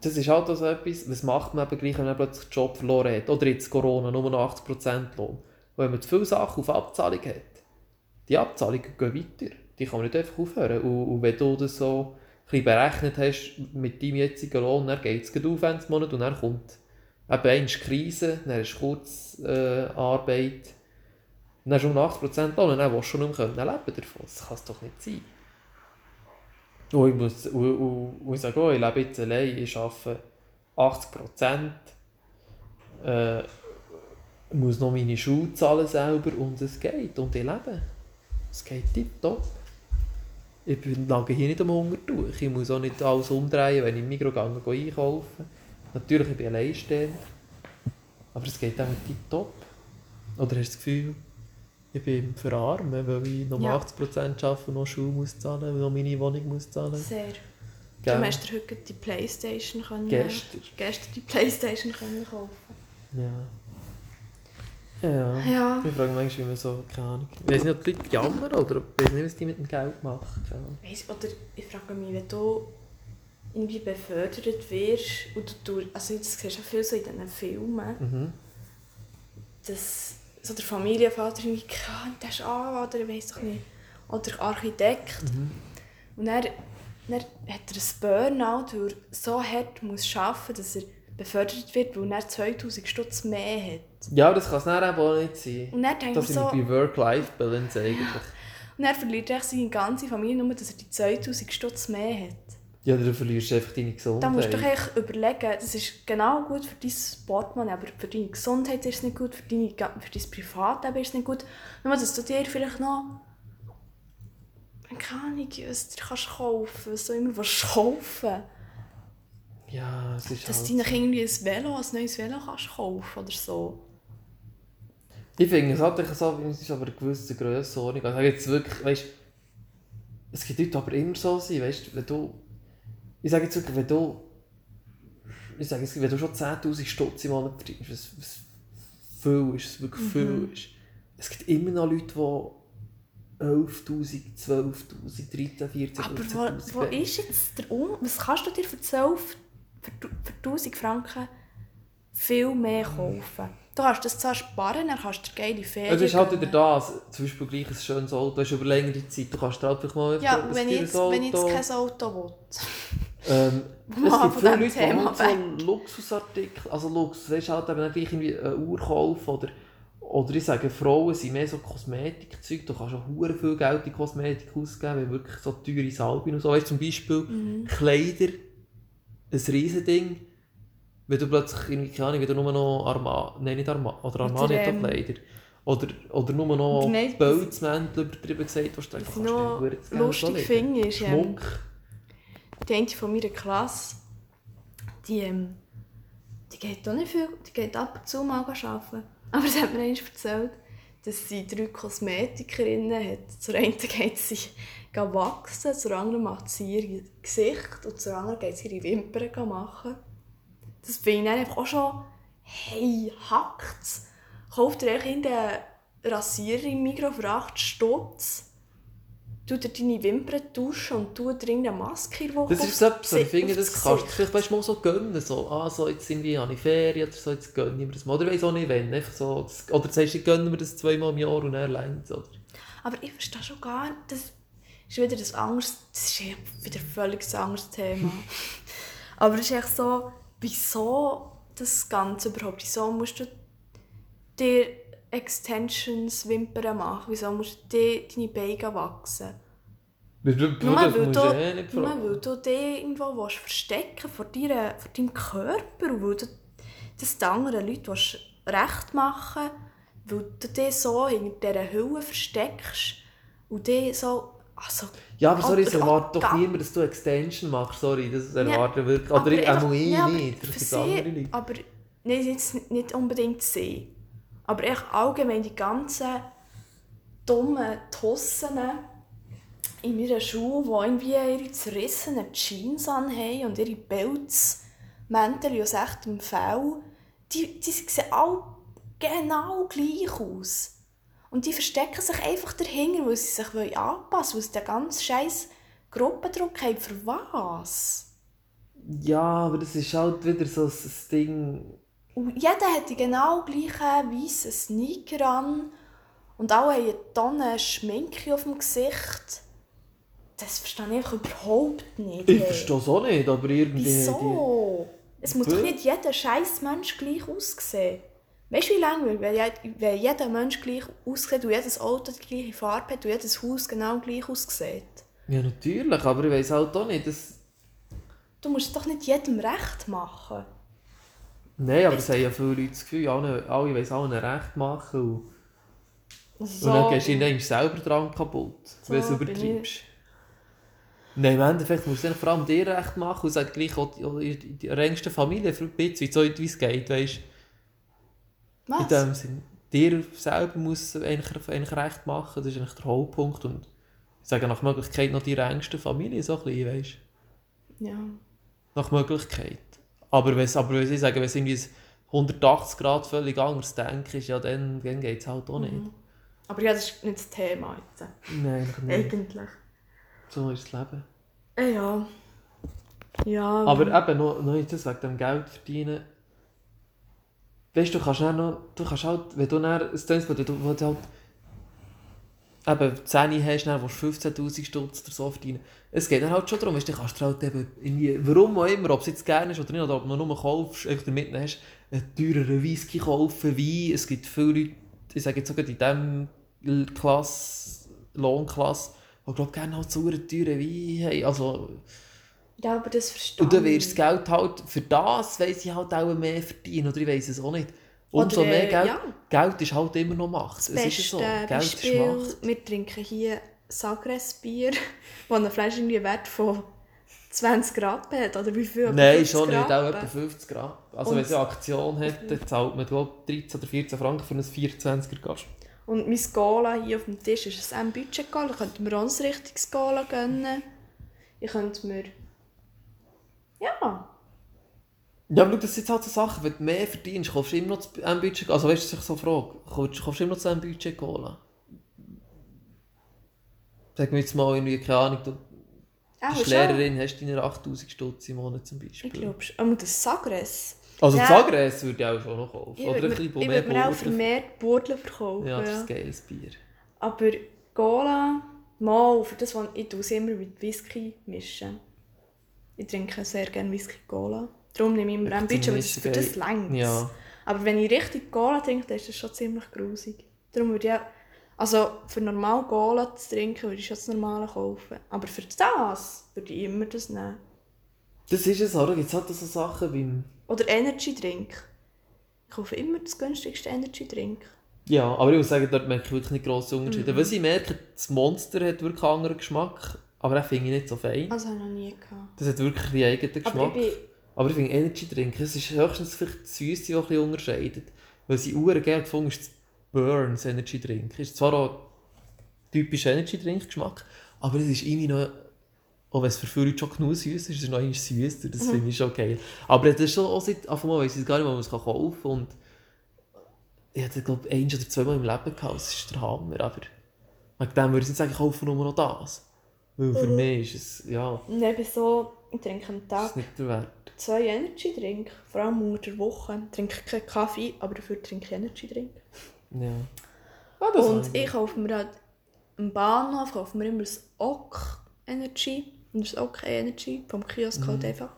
das ist halt so etwas, was macht man eben gleich, wenn man plötzlich den Job verloren hat. Oder jetzt Corona, nur noch 80% Lohn. Und wenn man zu viele Sachen auf Abzahlung hat, die Abzahlungen gehen weiter. Die kann man nicht einfach aufhören. Und, und wenn du das so ein berechnet hast mit deinem jetzigen Lohn, dann geht es auf Ende des Monats und dann kommt eben einmal Krise, dann ist Kurzarbeit, äh, Arbeit, dann hast du um 80% Lohn und dann willst du schon nicht leben davon. Das kann es doch nicht sein. Und ich, muss, und, und, und ich sage auch, ich lebe jetzt allein, ich arbeite 80%, äh, muss noch meine Schule zahlen selber und es geht und ich lebe. Es geht tipptopp. Ich bin lange hier nicht am Hunger durch. Ich muss auch nicht alles umdrehen, wenn ich im gehe, gehe einkaufen. Natürlich, ich bin alleinstehend. Aber es geht auch tipptopp. Oder hast du das Gefühl, ich bin verarmen, weil ich noch Ja. 80% arbeite noch Schule muss zahlen noch meine Wohnung muss zahlen? Sehr. Gell? Du hast heute die Playstation können, Gestern. gestern die Playstation können kaufen. Ja. Ja. Ja. Ich frage mich manchmal, wie man so, keine Ahnung. Ich weiß nicht, ob die Leute jammern oder ob- ich weiß nicht, was die mit dem Geld machen. Ahnung. Weiss, oder ich frage mich, wenn du irgendwie befördert wirst und du, also das siehst du ja viel so in diesen Filmen, Mhm. dass so der Familienvater irgendwie, der ist Anwalt oder ich weiss doch nicht, oder Architekt. Mhm. Und dann, dann hat er ein Burnout, weil er so hart muss arbeiten muss, dass er befördert wird, weil er 2000 Stutz mehr hat. Ja, das kann es dann auch nicht sein. Und dann denkt Das sind so, bei Work-Life-Balance eigentlich. und er verliert echt seine ganze Familie nur, dass er die 2000 Stutz mehr hat. Ja, dann verlierst du einfach deine Gesundheit. Da musst du doch echt überlegen, das ist genau gut für dein Portemonnaie, aber für deine Gesundheit ist es nicht gut, für, deine, für dein Privatleben ist es nicht gut. Nur, dass du dir vielleicht noch keine Ahnung, was du kannst kaufen, was du immer willst kaufen Ja, es ist Dass halt... du Kindern irgendwie ein Velo, ein neues Velo kannst kaufen oder so. Ich finde, es hat so, es ist aber eine gewisse Grössenordnung. Also jetzt wirklich, weißt es gibt Leute, die aber immer so sind, weißt wenn du, ich sage jetzt wirklich, wenn du, ich sage jetzt, wenn du schon 10'000 Stutz im Monat verdienst, was, was viel ist, was wirklich viel ist, es gibt immer noch Leute, die 11'000, 12'000, 13'000, 14'000, Aber 15'000 wo, wo ist jetzt der Um... Was kannst du dir für 12, für, für 1000 Franken viel mehr kaufen? Du kannst das zwar sparen, dann kannst du dir geile Ferien Es ist halt wieder das, zum Beispiel gleich ein schönes Auto, hast du über längere Zeit, du kannst dir halt vielleicht mal Ja, ein wenn ich, jetzt, wenn ich jetzt Auto- kein Auto will. Ähm, es gibt viele Leute, die Thema halt so Luxusartikel, also Luxus, weißt du, halt eben gleich irgendwie eine Uhr kaufen oder, oder ich sage, Frauen sind mehr so Kosmetikzeug, du kannst auch hure viel Geld in Kosmetik ausgeben, wenn wirklich so teure Salben und so, weißt zum Beispiel Mhm. Kleider, ein Riesending, wenn du plötzlich, irgendwie, keine Ahnung, wenn du nur noch Armani, nein nicht Armani, oder Armani Oder, ähm, oder, oder nur noch Pelzmäntel übertrieben gesagt, was du kannst noch lustig finde, ist, ähm, Schmuck. die eine von meiner Klasse, die, ähm, die geht auch nicht viel, die geht ab und zu mal arbeiten. Aber sie hat mir einmal erzählt, dass sie drei Kosmetikerinnen hat. Zur einen geht sie wachsen, zur anderen macht sie ihr Gesicht und zur anderen geht sie ihre Wimpern machen. Das finde ich einfach auch schon, hey, hackt's. Kauft ihr in den Rasierer im Mikro für 8 Stutz? Tut dir deine Wimpern tauschen und tut dir irgendeine Maske in die Das ist so etwas, ich finde, das kannst du vielleicht weißt, mal so gönnen. So, ah, so jetzt irgendwie habe ich Ferien oder so, jetzt gönne ich mir das mal. Oder weiss auch nicht, wenn. Einfach so, das, oder sagst du, ich gönne mir das zweimal im Jahr und dann längt oder? Aber ich verstehe schon gar nicht, das ist wieder das anderes, das ist wieder ein völlig ein anderes Thema. Aber es ist echt so, wieso das Ganze überhaupt, wieso musst du dir Extensions, Wimpern machen, wieso musst du dir deine Beine wachsen? Nur weil, du, eh nur weil du dich irgendwo willst verstecken vor, deiner, vor deinem Körper weil du das den anderen Leuten willst recht machen weil du dich so hinter dieser Hülle versteckst und dich so... Also, Ja, aber sorry, es erwartet doch niemand, dass du Extension machst. Sorry, das erwartet wirklich. aber Oder ich, einfach- ich ja, aber nicht. sie- andere Leute. Aber jetzt nicht unbedingt sie. Aber echt allgemein die ganzen dummen Tossen in meiner Schule, die irgendwie ihre zerrissenen Jeans anhaben und ihre Pelzmäntel aus echtem Fell, die, die sehen alle genau gleich aus. Und die verstecken sich einfach dahinter, weil sie sich anpassen wollen, weil sie den ganzen scheiß Gruppendruck haben. Für was? Ja, aber das ist halt wieder so ein Ding. Und jeder hat die genau gleichen weißen Sneaker an und alle haben eine Tonne Schminke auf dem Gesicht. Das verstehe ich einfach überhaupt nicht. Ich verstehe es auch nicht, aber irgendwie. Wieso? Es muss doch nicht jeder scheiß Mensch gleich aussehen. Weißt du, wie langweilig, wenn, je- wenn jeder Mensch gleich aussieht und jedes Auto die gleiche Farbe hat und jedes Haus genau gleich aussieht? Ja, natürlich, aber ich weiß halt auch nicht. Das... Du musst es doch nicht jedem recht machen. Nein, aber es haben ja viele Leute das Gefühl, alle, alle wollen allen recht machen. Und, So, und dann gehst du irgendwann selber dran kaputt, So wenn du es übertreibst. Nein, im Endeffekt musst du vor allem dir recht machen und sagen gleich auch die, die, die engsten Familie für ein bisschen, so wie es geht, weißt In was? dem Sinn. Dir selber muss eigentlich, eigentlich recht machen, das ist eigentlich der Hauptpunkt. Und ich sage nach Möglichkeit noch die engsten Familie, so ein bisschen, weißt Ja. Nach Möglichkeit. Aber wenn aber ich sage, wenn es irgendwie ein 180 Grad völlig anders denkst, ja, dann, dann geht es halt auch nicht. Mhm. Aber ja, das ist nicht das Thema jetzt. Nein, eigentlich nicht. Eigentlich. So ist das Leben. Äh, ja. Ja. Aber eben, noch, noch jetzt wegen dem Geld verdienen. Weißt du, kannst dann noch, du kannst halt, wenn du dann, klingt, wenn du, du halt eben 10 hast, dann willst du 15'000 Stutz oder so verdienen. Es geht dann halt schon darum, weißt, dann kannst du halt eben, irgendwie, warum auch immer, ob es jetzt gerne ist oder nicht, oder ob du nur kaufst, einfach damit hast, einen teureren Whisky kaufen, Wein, es gibt viele Leute, ich sage jetzt sogar in diesem Klasse, Lohnklasse, die glaube gerne halt so einen teuren Wein haben, also... ja, aber das verstehe Und dann wirst du das Geld halt, für das weiss ich halt auch mehr verdienen, oder ich weiss es auch nicht. Umso Oder, mehr äh, Geld, ja. Geld ist halt immer noch Macht. Das Es beste ist so, Geld Beispiel, ist Macht. wir trinken hier Sagres-Bier, das eine Flasche irgendwie Wert von 20 Grad hat, oder wie viel? Nein, 50 schon nicht, auch etwa 50 Grad. Also Und- wenn sie eine Aktion dann zahlt man glaub, 13 oder 14 Franken für ein 24er Gast. Und mein Cola hier auf dem Tisch ist ein M-Budget-Cola. Da könnte mir auch ein richtiges Cola gönnen. Ich könnte mir... Ja. Ja, aber schau, das sind jetzt halt so Sachen, wenn du mehr verdienst, kaufst du immer noch das M-Budget, also weißt du, ich so frage, kaufst, kaufst du immer noch das M-Budget Cola? Sag mir jetzt mal irgendwie, keine Ahnung, du Auch bist schon. Lehrerin, hast deine 8000 Stutz im Monat zum Beispiel. Ich glaube schon. Aber das Sagres. Also Ja. Sagres würde ich auch schon noch kaufen. Ich Oder ein würde bisschen, wo ich mehr würd mir auch vermehrt Bordel verkaufen. Ja, das ist ein geiles Bier. Aber Cola, mal, für das, was ich immer mit Whisky mischen. Ich trinke sehr gerne Whisky Cola. Darum nehme ich immer ein bisschen, weil für das längt Ja. Aber wenn ich richtig Cola trinke, dann ist das schon ziemlich grusig. Darum würde ich auch- also für normal Cola zu trinken, würde ich schon das normale kaufen. Aber für das würde ich immer das nehmen. Das ist es, oder? Gibt es halt so Sachen wie... Oder Energy Drink. Ich kaufe immer das günstigste Energy Drink. Ja, aber ich muss sagen, dort merke ich wirklich nicht grosse Unterschiede. Mhm. Was ich merke, das Monster hat wirklich einen anderen Geschmack, aber den finde ich nicht so fein. Also habe ich noch nie gehabt. Das hat wirklich einen eigenen Aber Geschmack. ich bin Aber ich finde Energy Drink, es ist höchstens vielleicht das Süße, das ein unterscheidet. Weil sie uhren gerne gefunden ist das Burns Energy Drink. Ist zwar auch typisch Energy Drink Geschmack, aber es ist irgendwie noch, auch wenn es für viele schon genug süß ist, ist es noch irgendwie süßer, das finde ich schon geil. Aber das ist schon auch seit Anfang an, weiss ich gar nicht, wo man es kaufen kann und ich hatte glaube eins oder zweimal im Leben gehabt, das ist der Hammer, aber wegen dem würde ich nicht sagen, ich kaufe nur noch das. Weil für Mhm. mich ist es, ja, eben so, ich trinke am Tag ist nicht der Wert. zwei Energy Drink. Vor allem unter der Woche. Ich trinke keinen Kaffee, aber dafür trinke ich Energy Drink. Ja. Ah, das Und ich kaufe mir halt am Bahnhof kaufe mir immer das OK Energy. Und das OK Energy vom Kiosk Mhm. halt einfach.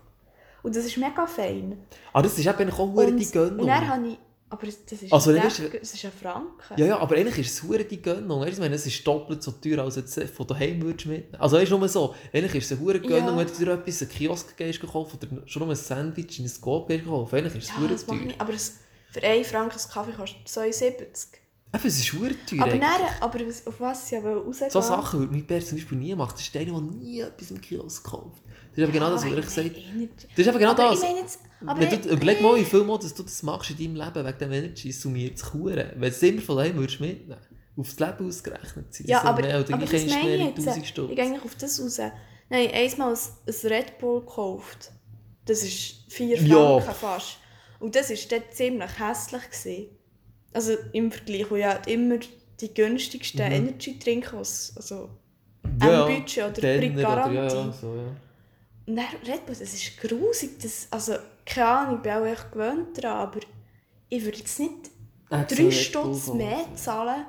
Und das ist mega fein. Ah, das ist eben auch hure die Gönnung. und dann habe ich... Aber das ist, Also, das ist- das ist ein Franken. Ja, ja, aber eigentlich ist es hure die Gönnung. Ich meine, es ist doppelt so teuer, als jetzt von daheim würdest mitnehmen. Also du, nur so. Eigentlich ist es eine hure Gönnung, Ja. wenn du dir etwas in den Kiosk gehst kaufen oder schon nur ein Sandwich in ein gehst kaufen. Eigentlich ist es Ja, das teuer. Aber das, für 1 Franken ein Kaffee kostet 72. Eben, es ist hure teuer. Aber, dann, aber was- auf was ich aber rausgehen so Sachen würde mein Pär zum Beispiel nie machen. Das ist der, der nie etwas im Kiosk kauft. Das ist eben genau das, was ich gesagt meine, Das ist eben genau aber das. Ich meine jetzt, aber Wenn du, überleg mal, wie viel Mal dass du das machst in deinem Leben wegen dem Energy, summiert es Kuren. Wenn du es immer von würdest mitnehmen, aufs Leben ausgerechnet sein. Ja, das sind aber, mehr oder aber das meine ich jetzt. 1000 Ich gehe eigentlich auf das raus. Nein, einmal ein, ein Red Bull gekauft. Das ist 4 Ja. Franken fast. Und das war dort ziemlich hässlich. Gewesen. Also im Vergleich, wo ja immer die günstigsten Mhm. Energy trinken, also Ja, oder Denner Brick oder ja, Garantie. ja, so, ja. Und dann Red Bull, das ist grusig. Das, also, keine Ahnung, ich bin auch echt gewöhnt daran, aber ich würde jetzt nicht Extra drei Stutz mehr zahlen,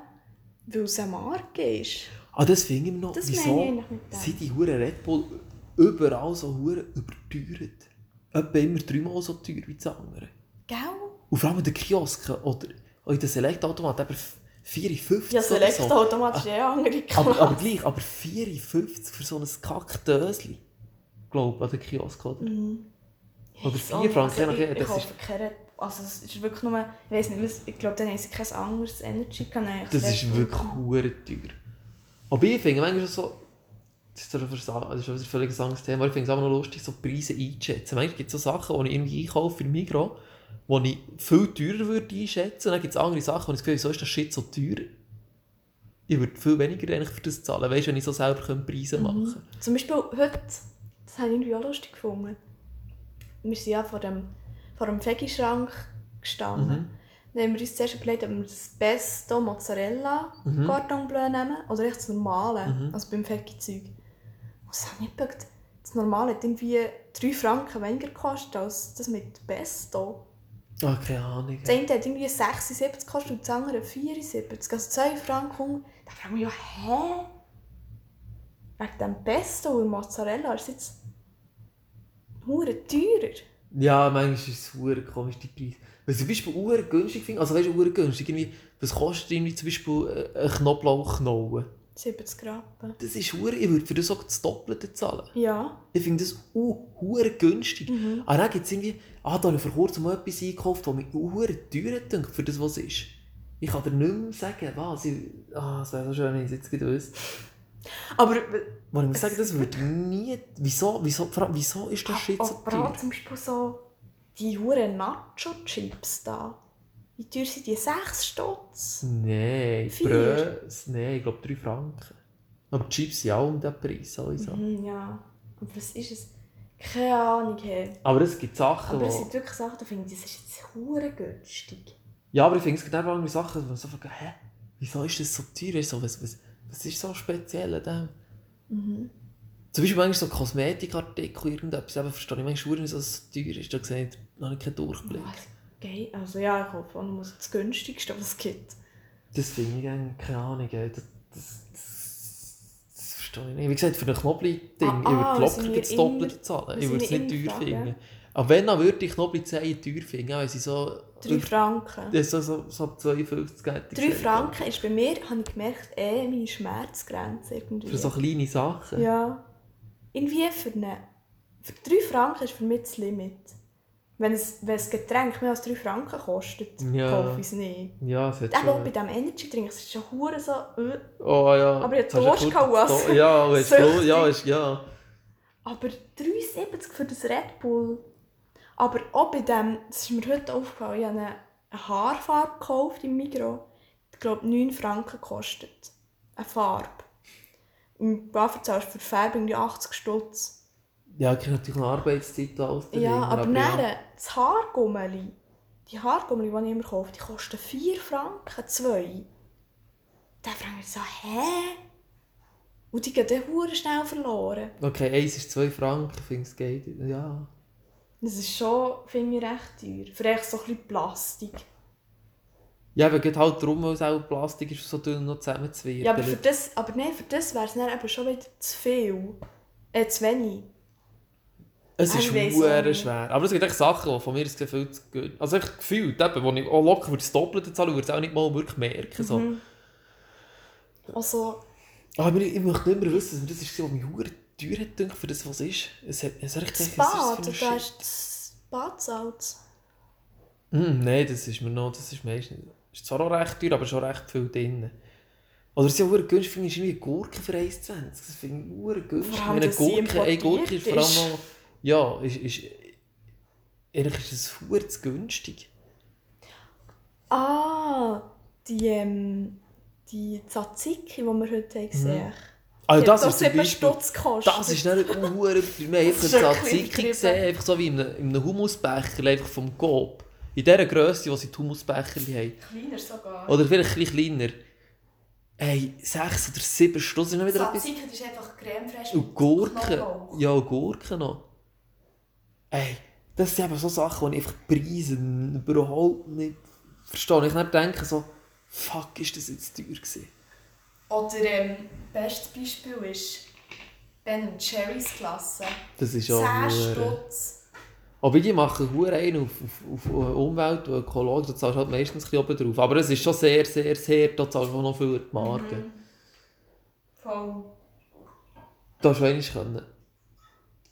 weil es eine Marke ist. Ah, das finde ich noch. Das Wieso sind die Huren Red Bull überall so Huren überteuert? Etwa immer dreimal so teuer wie das andere. Gell? Und vor allem in den Kiosken oder in den Selectautomaten eben 4,50 Ja, oder so. Select-Automat ist eh andere Aber, aber Klasse. gleich, aber 4,50 für so ein Kackdösli. Glaube an den Kiosk, oder? Mhm. Oder Ich 4 weiß auch Franken, nicht. nachdem, Ich, ich das kaufe keine... Also es ist wirklich nur... Ich weiß nicht, was, ich glaube, dann haben sie kein anderes Energy. Kann Das ist wirklich hure teuer. Aber ich finde manchmal so, das ist, doch ein das ist völlig anderes Thema, ich finde es auch noch lustig, so Preise einzuschätzen. Manchmal gibt es so Sachen, die ich irgendwie einkaufe im Migros, die ich viel teurer würde einschätzen. Und dann gibt es andere Sachen, wo ich das Gefühl wieso ist das Shit so teuer? Ich würde viel weniger eigentlich für das zahlen, weißt du, wenn ich so selber Preise Mhm. machen könnte. Zum Beispiel heute, das habe ich irgendwie auch lustig gefunden. Wir sind ja vor dem, vor dem Fegi-Schrank gestanden. Mhm. Dann haben wir uns zuerst überlegt, ob wir das Pesto Mozzarella Mhm. Cordon Bleu nehmen oder echt das normale, Mhm. also beim Fertig-Zeug. Und das habe ich gedacht. Das normale hat irgendwie 3 Franken weniger gekostet als das mit Pesto. Ah, keine Ahnung. Das eine hat irgendwie 76 gekostet und das andere 74. Also 2 Franken. Da frage ich mich ja, hä? Wegen dem Pesto und Mozzarella ist jetzt hure teurer. Ja, manchmal ist es hure komisch, die Preise. Was ich zum Beispiel hure günstig finde, also weißt du, hure günstig, irgendwie, was kostet irgendwie zum Beispiel äh, ein Knoblauchknolle? 70 Rappen. Das ist hure, ich würde für das auch das Doppelte zahlen. Ja. Ich finde das hure günstig. Mhm. Aber dann gibt es irgendwie, ah, da habe ich vor kurzem mal etwas eingekauft, das mich hure teuer dünkt, für das, was es ist. Ich kann dir nicht mehr sagen, was. Ich, ah, es wäre so schön, wenn ich es jetzt gerade wüsste. Aber Wo ich muss sagen, das würde nie, wieso, wieso, wieso ist das Shit so teuer? auch zum Beispiel so die huren Nacho-Chips da. Wie teuer sind die? 6 Stutz? Nein? Brös, nein, ich glaube 3 Franken. Aber Chips sind auch um den Preis sowieso. Mhm, ja. Aber was ist es? Keine Ahnung. Hey. Aber es gibt Sachen, Aber es sind wirklich Sachen, da finde ich, das ist jetzt hure günstig. Ja, aber ich finde es gibt einfach irgendwie Sachen, wo man so fragt, hä, wieso ist das so teuer? So, was, was, was ist so speziell an dem? Mhm. Zum Beispiel manchmal so Kosmetikartikel, irgendetwas, eben verstehe ich manchmal nicht, wieso es so teuer ist. Da sehe ich, habe ich keinen Durchblick. Was? Geil. Also ja, ich hoffe, man muss das günstigste, was es gibt. Das finde ich eigentlich, keine Ahnung, das, das, das, das verstehe ich nicht. Wie gesagt, für ein Knoblauch-Ding, Ah, ich ah, würde wir sind locker das Doppelte zahlen. Ich würde es nicht teuer finden. ja. Aber wenn, dann würde ich Knoblauchzehen teuer finden, sie so... 3 Franken. Ja, so, so, so ab 52 hätte ich 3 gesagt. Franken ist bei mir, habe ich gemerkt, eh meine Schmerzgrenze irgendwie. Für so kleine Sachen. Ja. Irgendwie für eine... Für 3 Franken ist für mich das Limit. Wenn es, wenn es Getränk mehr als 3 Franken kostet, Ja. kaufe ich es nicht. Ja, es hat Aber auch bei schon... diesem Energy-Drink, es ist schon hure so... Äh. Oh ja. Aber ich Jetzt hast hab du Durst das? Do- Ja, ja, ist, ja. Aber 3,70 für das Red Bull. Aber auch bei dem, das ist mir heute aufgefallen, ich habe eine Haarfarbe gekauft im Migros. Ich glaube 9 Franken kostet. Eine Farbe. Im Buffer zahlst du für die Farbe irgendwie 80 Stutz. Ja, ich kriege natürlich eine Arbeitszeit aus. Ja, aber ja. dann, das Haargummeli, die Haargummeli, die ich immer kaufe, die kosten 4 Franken, 2. Da frage ich mich so, hä? Und die gehen dann schnell verloren. Okay, eins ist 2 Franken, ich finde es geht. Ja. Das ist schon, finde ich, recht teuer. Für echt so ein bisschen Plastik. Ja, aber geht halt darum, weil es auch Plastik ist, so dünn noch zusammenzuwirken. Ja, aber für das, aber nein, für das wäre es dann eben schon wieder zu viel. Äh, zu wenig. Es ist sehr nicht. schwer. Aber es gibt echt Sachen, die von mir das Gefühl zu gut. Also ich gefühlt, eben, wo ich auch locker würde das Doppelte zahlen, würde es auch nicht mal wirklich merken. So. Mhm. Also, Aber ich, ich möchte nicht mehr wissen, das ist so, was mich teuer hat für das, was es ist. Es hat, es hat echt das Bad, da ist ein ist das Badsalz. Hm, Nein, das ist mir noch, das ist meistens, ist zwar auch recht teuer, aber schon recht viel drin. Oder es ist ja hure günstig, finde ich, irgendwie Gurke für 1,20. Das finde ich hure günstig. Vor allem, sie Gurke, eine Gurke ist vor allem noch, ja, ist, ist, ehrlich ist es zu günstig. Ah, die, ähm, die Tzatziki, die wir heute haben gesehen Also das hat ist zum 7 Beispiel, das ist nicht hure, wir haben Das ein eine übertrieben. gesehen, einfach so wie in einem, in einem Humusbecher, einfach vom Coop. In dieser Grösse, die sie die Humusbecher haben. Kleiner sogar. Oder vielleicht ein kleiner. Ey, 6 oder 7 Stunden noch wieder etwas. Tzatziki das ist einfach Creme fraiche Und Gurken. Ja, und Gurken noch. Ey, das sind eben so Sachen, die ich einfach Preise überhaupt nicht verstehe. Ich denke so, fuck, ist das jetzt teuer gewesen? Oder ähm, bestes Beispiel ist Ben Cherrys Klasse. Das ist ja 10 hure- Stutz. Aber die machen hure einen auf, auf, auf Umwelt und Ökologie, da zahlst du halt meistens ein bisschen oben drauf. Aber es ist schon sehr, sehr, sehr, da zahlst du auch noch viel die Marke. Mhm. Voll. Da hast du einmal können. Da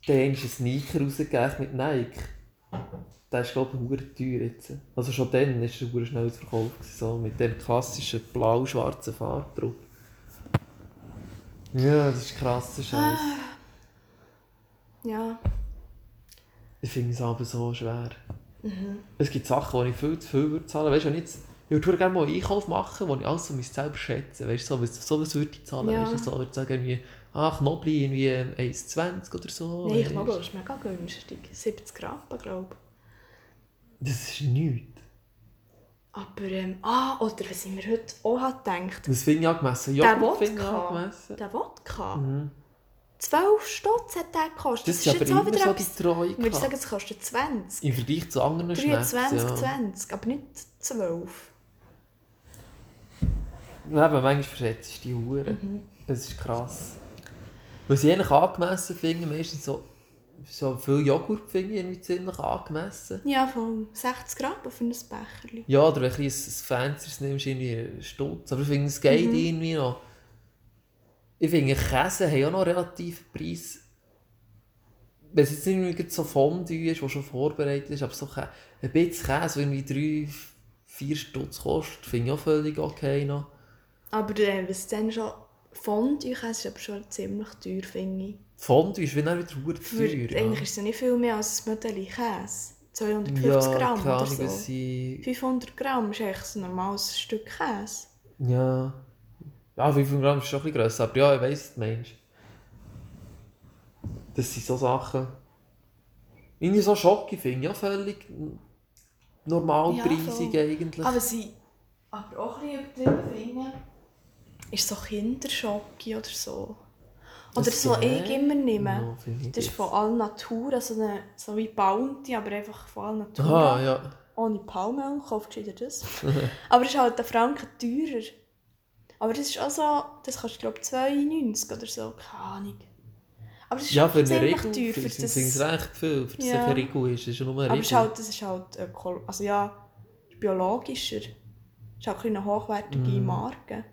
hast du einen Sneaker rausgegeben mit Nike. Der ist glaube ich hure teuer jetzt. Also schon dann war er schnell zu verkaufen. So, mit der klassischen blau-schwarzen Farbe drauf. Ja, das ist krasser Scheiß. Ja. Ich finde es aber so schwer. Es gibt Sachen, die ich viel zu viel würde zahlen. Weißt du, wenn ich jetzt, ich würde gerne mal einen Einkauf machen, wo ich alles so mich selber schätze. Weißt du, so, was- so was würde ich zahlen. Ja. Weißt du, so, ich würde sagen, irgendwie, ah, Knobli irgendwie 1,20 oder so. Nein, ich das ist mega günstig. 70 Rappen, glaube Das ist nichts. Aber, ähm, ah, oder was ich mir heute auch habe gedacht, Was finde ich angemessen? Der finde ich Wodka. der Wodka, Mhm. 12 Stutz hat der gekostet. Das ist aber jetzt auch immer wieder so die etwas- Treue. Ich würde sagen, es kostet 20. Im Vergleich zu anderen Schnäpsen. 23, Ja. 20, aber nicht 12. Eben, manchmal verschätzt du die Hure. Mhm. Das ist krass. Was ich eigentlich angemessen finde, meistens so, so viel Joghurt finde ich irgendwie ziemlich angemessen. Ja, von 60 Gramm für ein Becherchen. Ja, oder wenn du ein, ein Fancyes nimmst, irgendwie einen Stutz. Aber ich finde, es geht Mhm. irgendwie noch. Ich finde, Käse haben auch noch relativ Preis. Wenn es jetzt nicht so Fondue ist, das schon vorbereitet ist, aber so ein bisschen Käse, irgendwie 3, 4 Stutz kostet, finde ich auch völlig okay noch. Aber äh, was dann schon Fondue ist, ist aber schon ziemlich teuer, finde ich. Fondue ist wie dann wieder verdammt teuer. ja. Eigentlich ist es ja nicht viel mehr als ein Mödeli Käse. 250 ja, Gramm oder so. sie... 500 Gramm ist eigentlich ein normales Stück Käse. Ja. Ja, 500 Gramm ist schon ein bisschen grösser, aber ja, ich weiss, was du meinst. Das sind so Sachen... Irgendwie so Schocke finde ich ja völlig normalpreisig Ja, eigentlich. Aber sie aber auch ein bisschen übertrieben finde, ist so Kinderschocke oder so. Oder Das so ich immer nehme. Ich Das ist von Alnatura, so, eine, so wie Bounty, aber einfach von Alnatura. Aha, ja. Ohne Palmöl, kauft gescheiter das. aber es ist halt ein Franken teurer. Aber das ist auch so, das kostet glaube ich 2,90 oder so, keine Ahnung. Aber das ist Ja, auch für eine Regel teuer, für das... ich es recht viel, für das Ja. es eine Regel ist. Das ist nur eine Aber es ist Regel. halt, das ist halt öko also ja, biologischer. Es ist halt eine hochwertige Mm. Marke.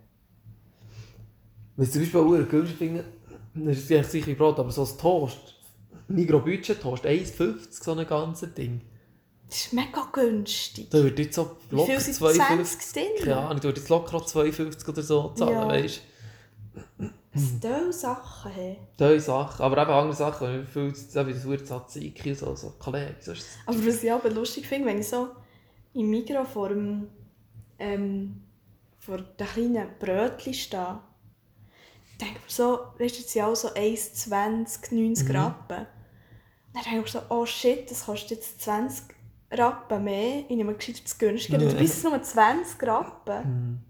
Was ich zum Beispiel auch günstig finde, das ist vielleicht sicher Brot, aber so ein Toast, Migros-Budget-Toast, 1,50 so ein ganzes Ding. Das ist mega günstig. Da würde jetzt so locker viel sind 52, 20 drin? keine Ahnung, da würde jetzt locker auch 52 oder so zahlen, Ja. weißt Was tolle Sachen du? Diese Sachen, aber eben andere Sachen, wie viel, so wie das Wort Tzatziki und so, so Kollegen, es. Aber was ich aber lustig finde, wenn ich so im Migros vor dem ähm, vor den kleinen Brötchen stehe, denke mir so, weißt du, jetzt sind auch so 1,20, 90 Mhm. Rappen. Dann denke ich mir so, oh shit, das kostet jetzt 20 Rappen mehr, ich nehme gescheiter das günstige. Ja. Du bist nur 20 Rappen.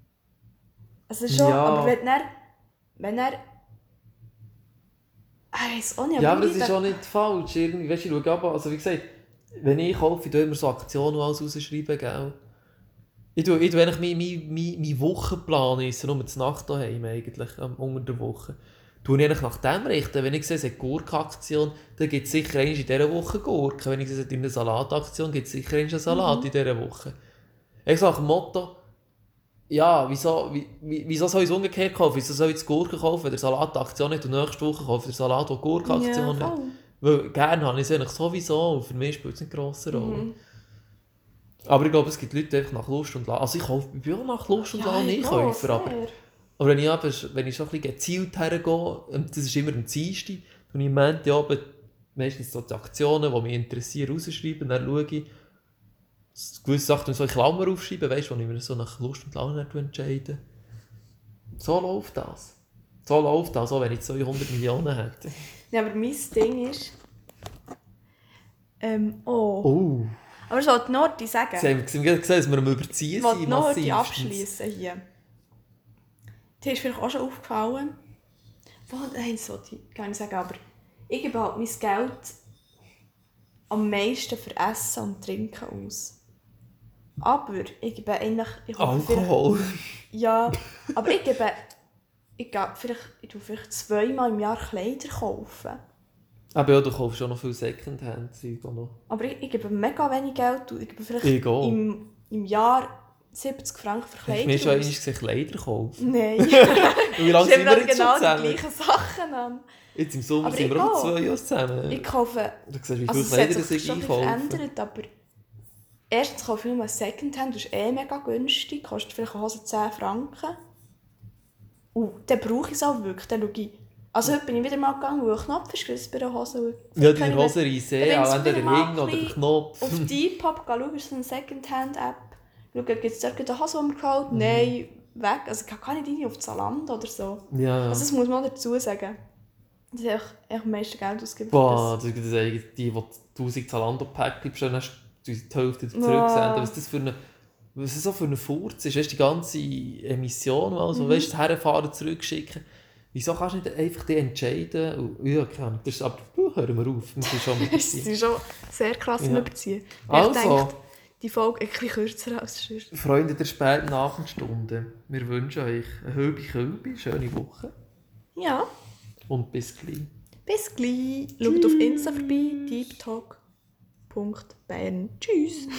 Also schon, Ja. aber wenn er, wenn er, ich weiß auch nicht, Ja, aber das ist auch nicht falsch. Irgendwie, weißt du, ich schaue aber, also wie gesagt, wenn ich kaufe, ich immer so Aktionen und alles rausschreiben, gell? Ich tue, ich tue eigentlich mein, mein, mein Wochenplan, ist nur die Nacht daheim eigentlich, ähm, unter der Woche. Tue ich eigentlich nach dem richten. Wenn ich sehe, es hat Gurkaktion, dann gibt es sicher in dieser Woche Gurken. Wenn ich sehe, es hat eine Salataktion, gibt es sicher einen Salat in dieser Woche. Ich sage Motto, ja, wieso, wie, wie- wieso soll ich es umgekehrt kaufen? Wieso soll ich das Gurken kaufen, wenn der Salataktion nicht und nächste Woche kaufe ich Salat, der Gurkaktion ja, hat? Weil gerne habe ich es eigentlich sowieso und für mich spielt es eine grosse Rolle. Mhm. Aber ich glaube, es gibt Leute die einfach nach Lust und Laune. Also ich kaufe ich bin auch nach Lust und Laune ich Einkäufer, auch, aber, aber wenn ich, aber, wenn ich so ein bisschen gezielt hergehe, und das ist immer am Dienstag, und ich meinte ja, meistens so die Aktionen, die mich interessieren, rausschreiben, dann schaue ich, gewisse Sachen so in Klammer aufschreiben, weißt du, wo ich mir so nach Lust und Laune entscheide. So läuft das. So läuft das, auch wenn ich 200 Millionen hätte. Ja, aber mein Ding ist. Ähm, oh. Oh. Aber ich wollte Nordi sagen. Sie haben gesehen, gesehen, dass wir am Überziehen Ich wollte sind, Nordi massivstens. abschließen hier. Dir ist vielleicht auch schon aufgefallen. Wo, nein, das wollte ich gar nicht sagen, aber ich gebe halt mein Geld am meisten für Essen und Trinken aus. Aber ich gebe eigentlich... Ich Alkohol. Ja, aber ich gebe... Ich, gebe vielleicht, ich tue vielleicht zweimal im Jahr Kleider kaufen. Aber ja, du kaufst schon noch viel Secondhand-Zeug. Aber ich, ich gebe mega wenig Geld. Ich gebe vielleicht Ich im, im Jahr 70 Franken für Hast du Kleider mir schon gesehen, Kleider kaufen? Nein. Wie lange sind wir jetzt genau schon die zusammen? gleichen Sachen an. Jetzt im Sommer Aber sind wir auch zwei Jahre zusammen. Ich kaufe... Du siehst, wie Also viele es Kleider sich ich schon verändert, aber... Erstens kaufe ich nur Secondhand, das ist eh mega günstig, kostet vielleicht eine Hose 10 Franken. Und dann brauche ich es auch wirklich, dann schaue ich... Also heute bin ich wieder mal gegangen, weil ein Knopf ist gerissen bei der Hose. Ja, deine Hose reissen auch entweder wieder der Ring oder der Knopf. Auf Depop schauen, ist eine Secondhand-App. Schauen, gibt es dort eine Hose, die mir gefällt? Nein, weg. Also ich kann nicht rein auf Zalando oder so. Ja. Also das muss man dazu sagen. Das ist echt, echt am meisten Geld ausgeben. für Boah, das eigentlich die, die 1000 Zalando-Päckchen bestellen, hast du die Hälfte zurücksenden. Was ist das für eine was so für ein Furz ist, weißt, die ganze Emission, also, Mhm. weißt, das Herfahren, zurückschicken. Wieso kannst du nicht einfach die entscheiden? Und, ja, keine Ahnung, das ist, aber uh, hören wir auf, wir sind schon Es ist schon sehr krass Ja. Überziehen. Ich Also. denke, die Folge ein bisschen kürzer als sonst. Freunde der späten Abendstunden, wir wünschen euch eine hölbe, Kölbe, schöne Woche Ja, und bis gleich. bis gleich. Schaut auf Insta vorbei, deeptalk.bern. Tschüss.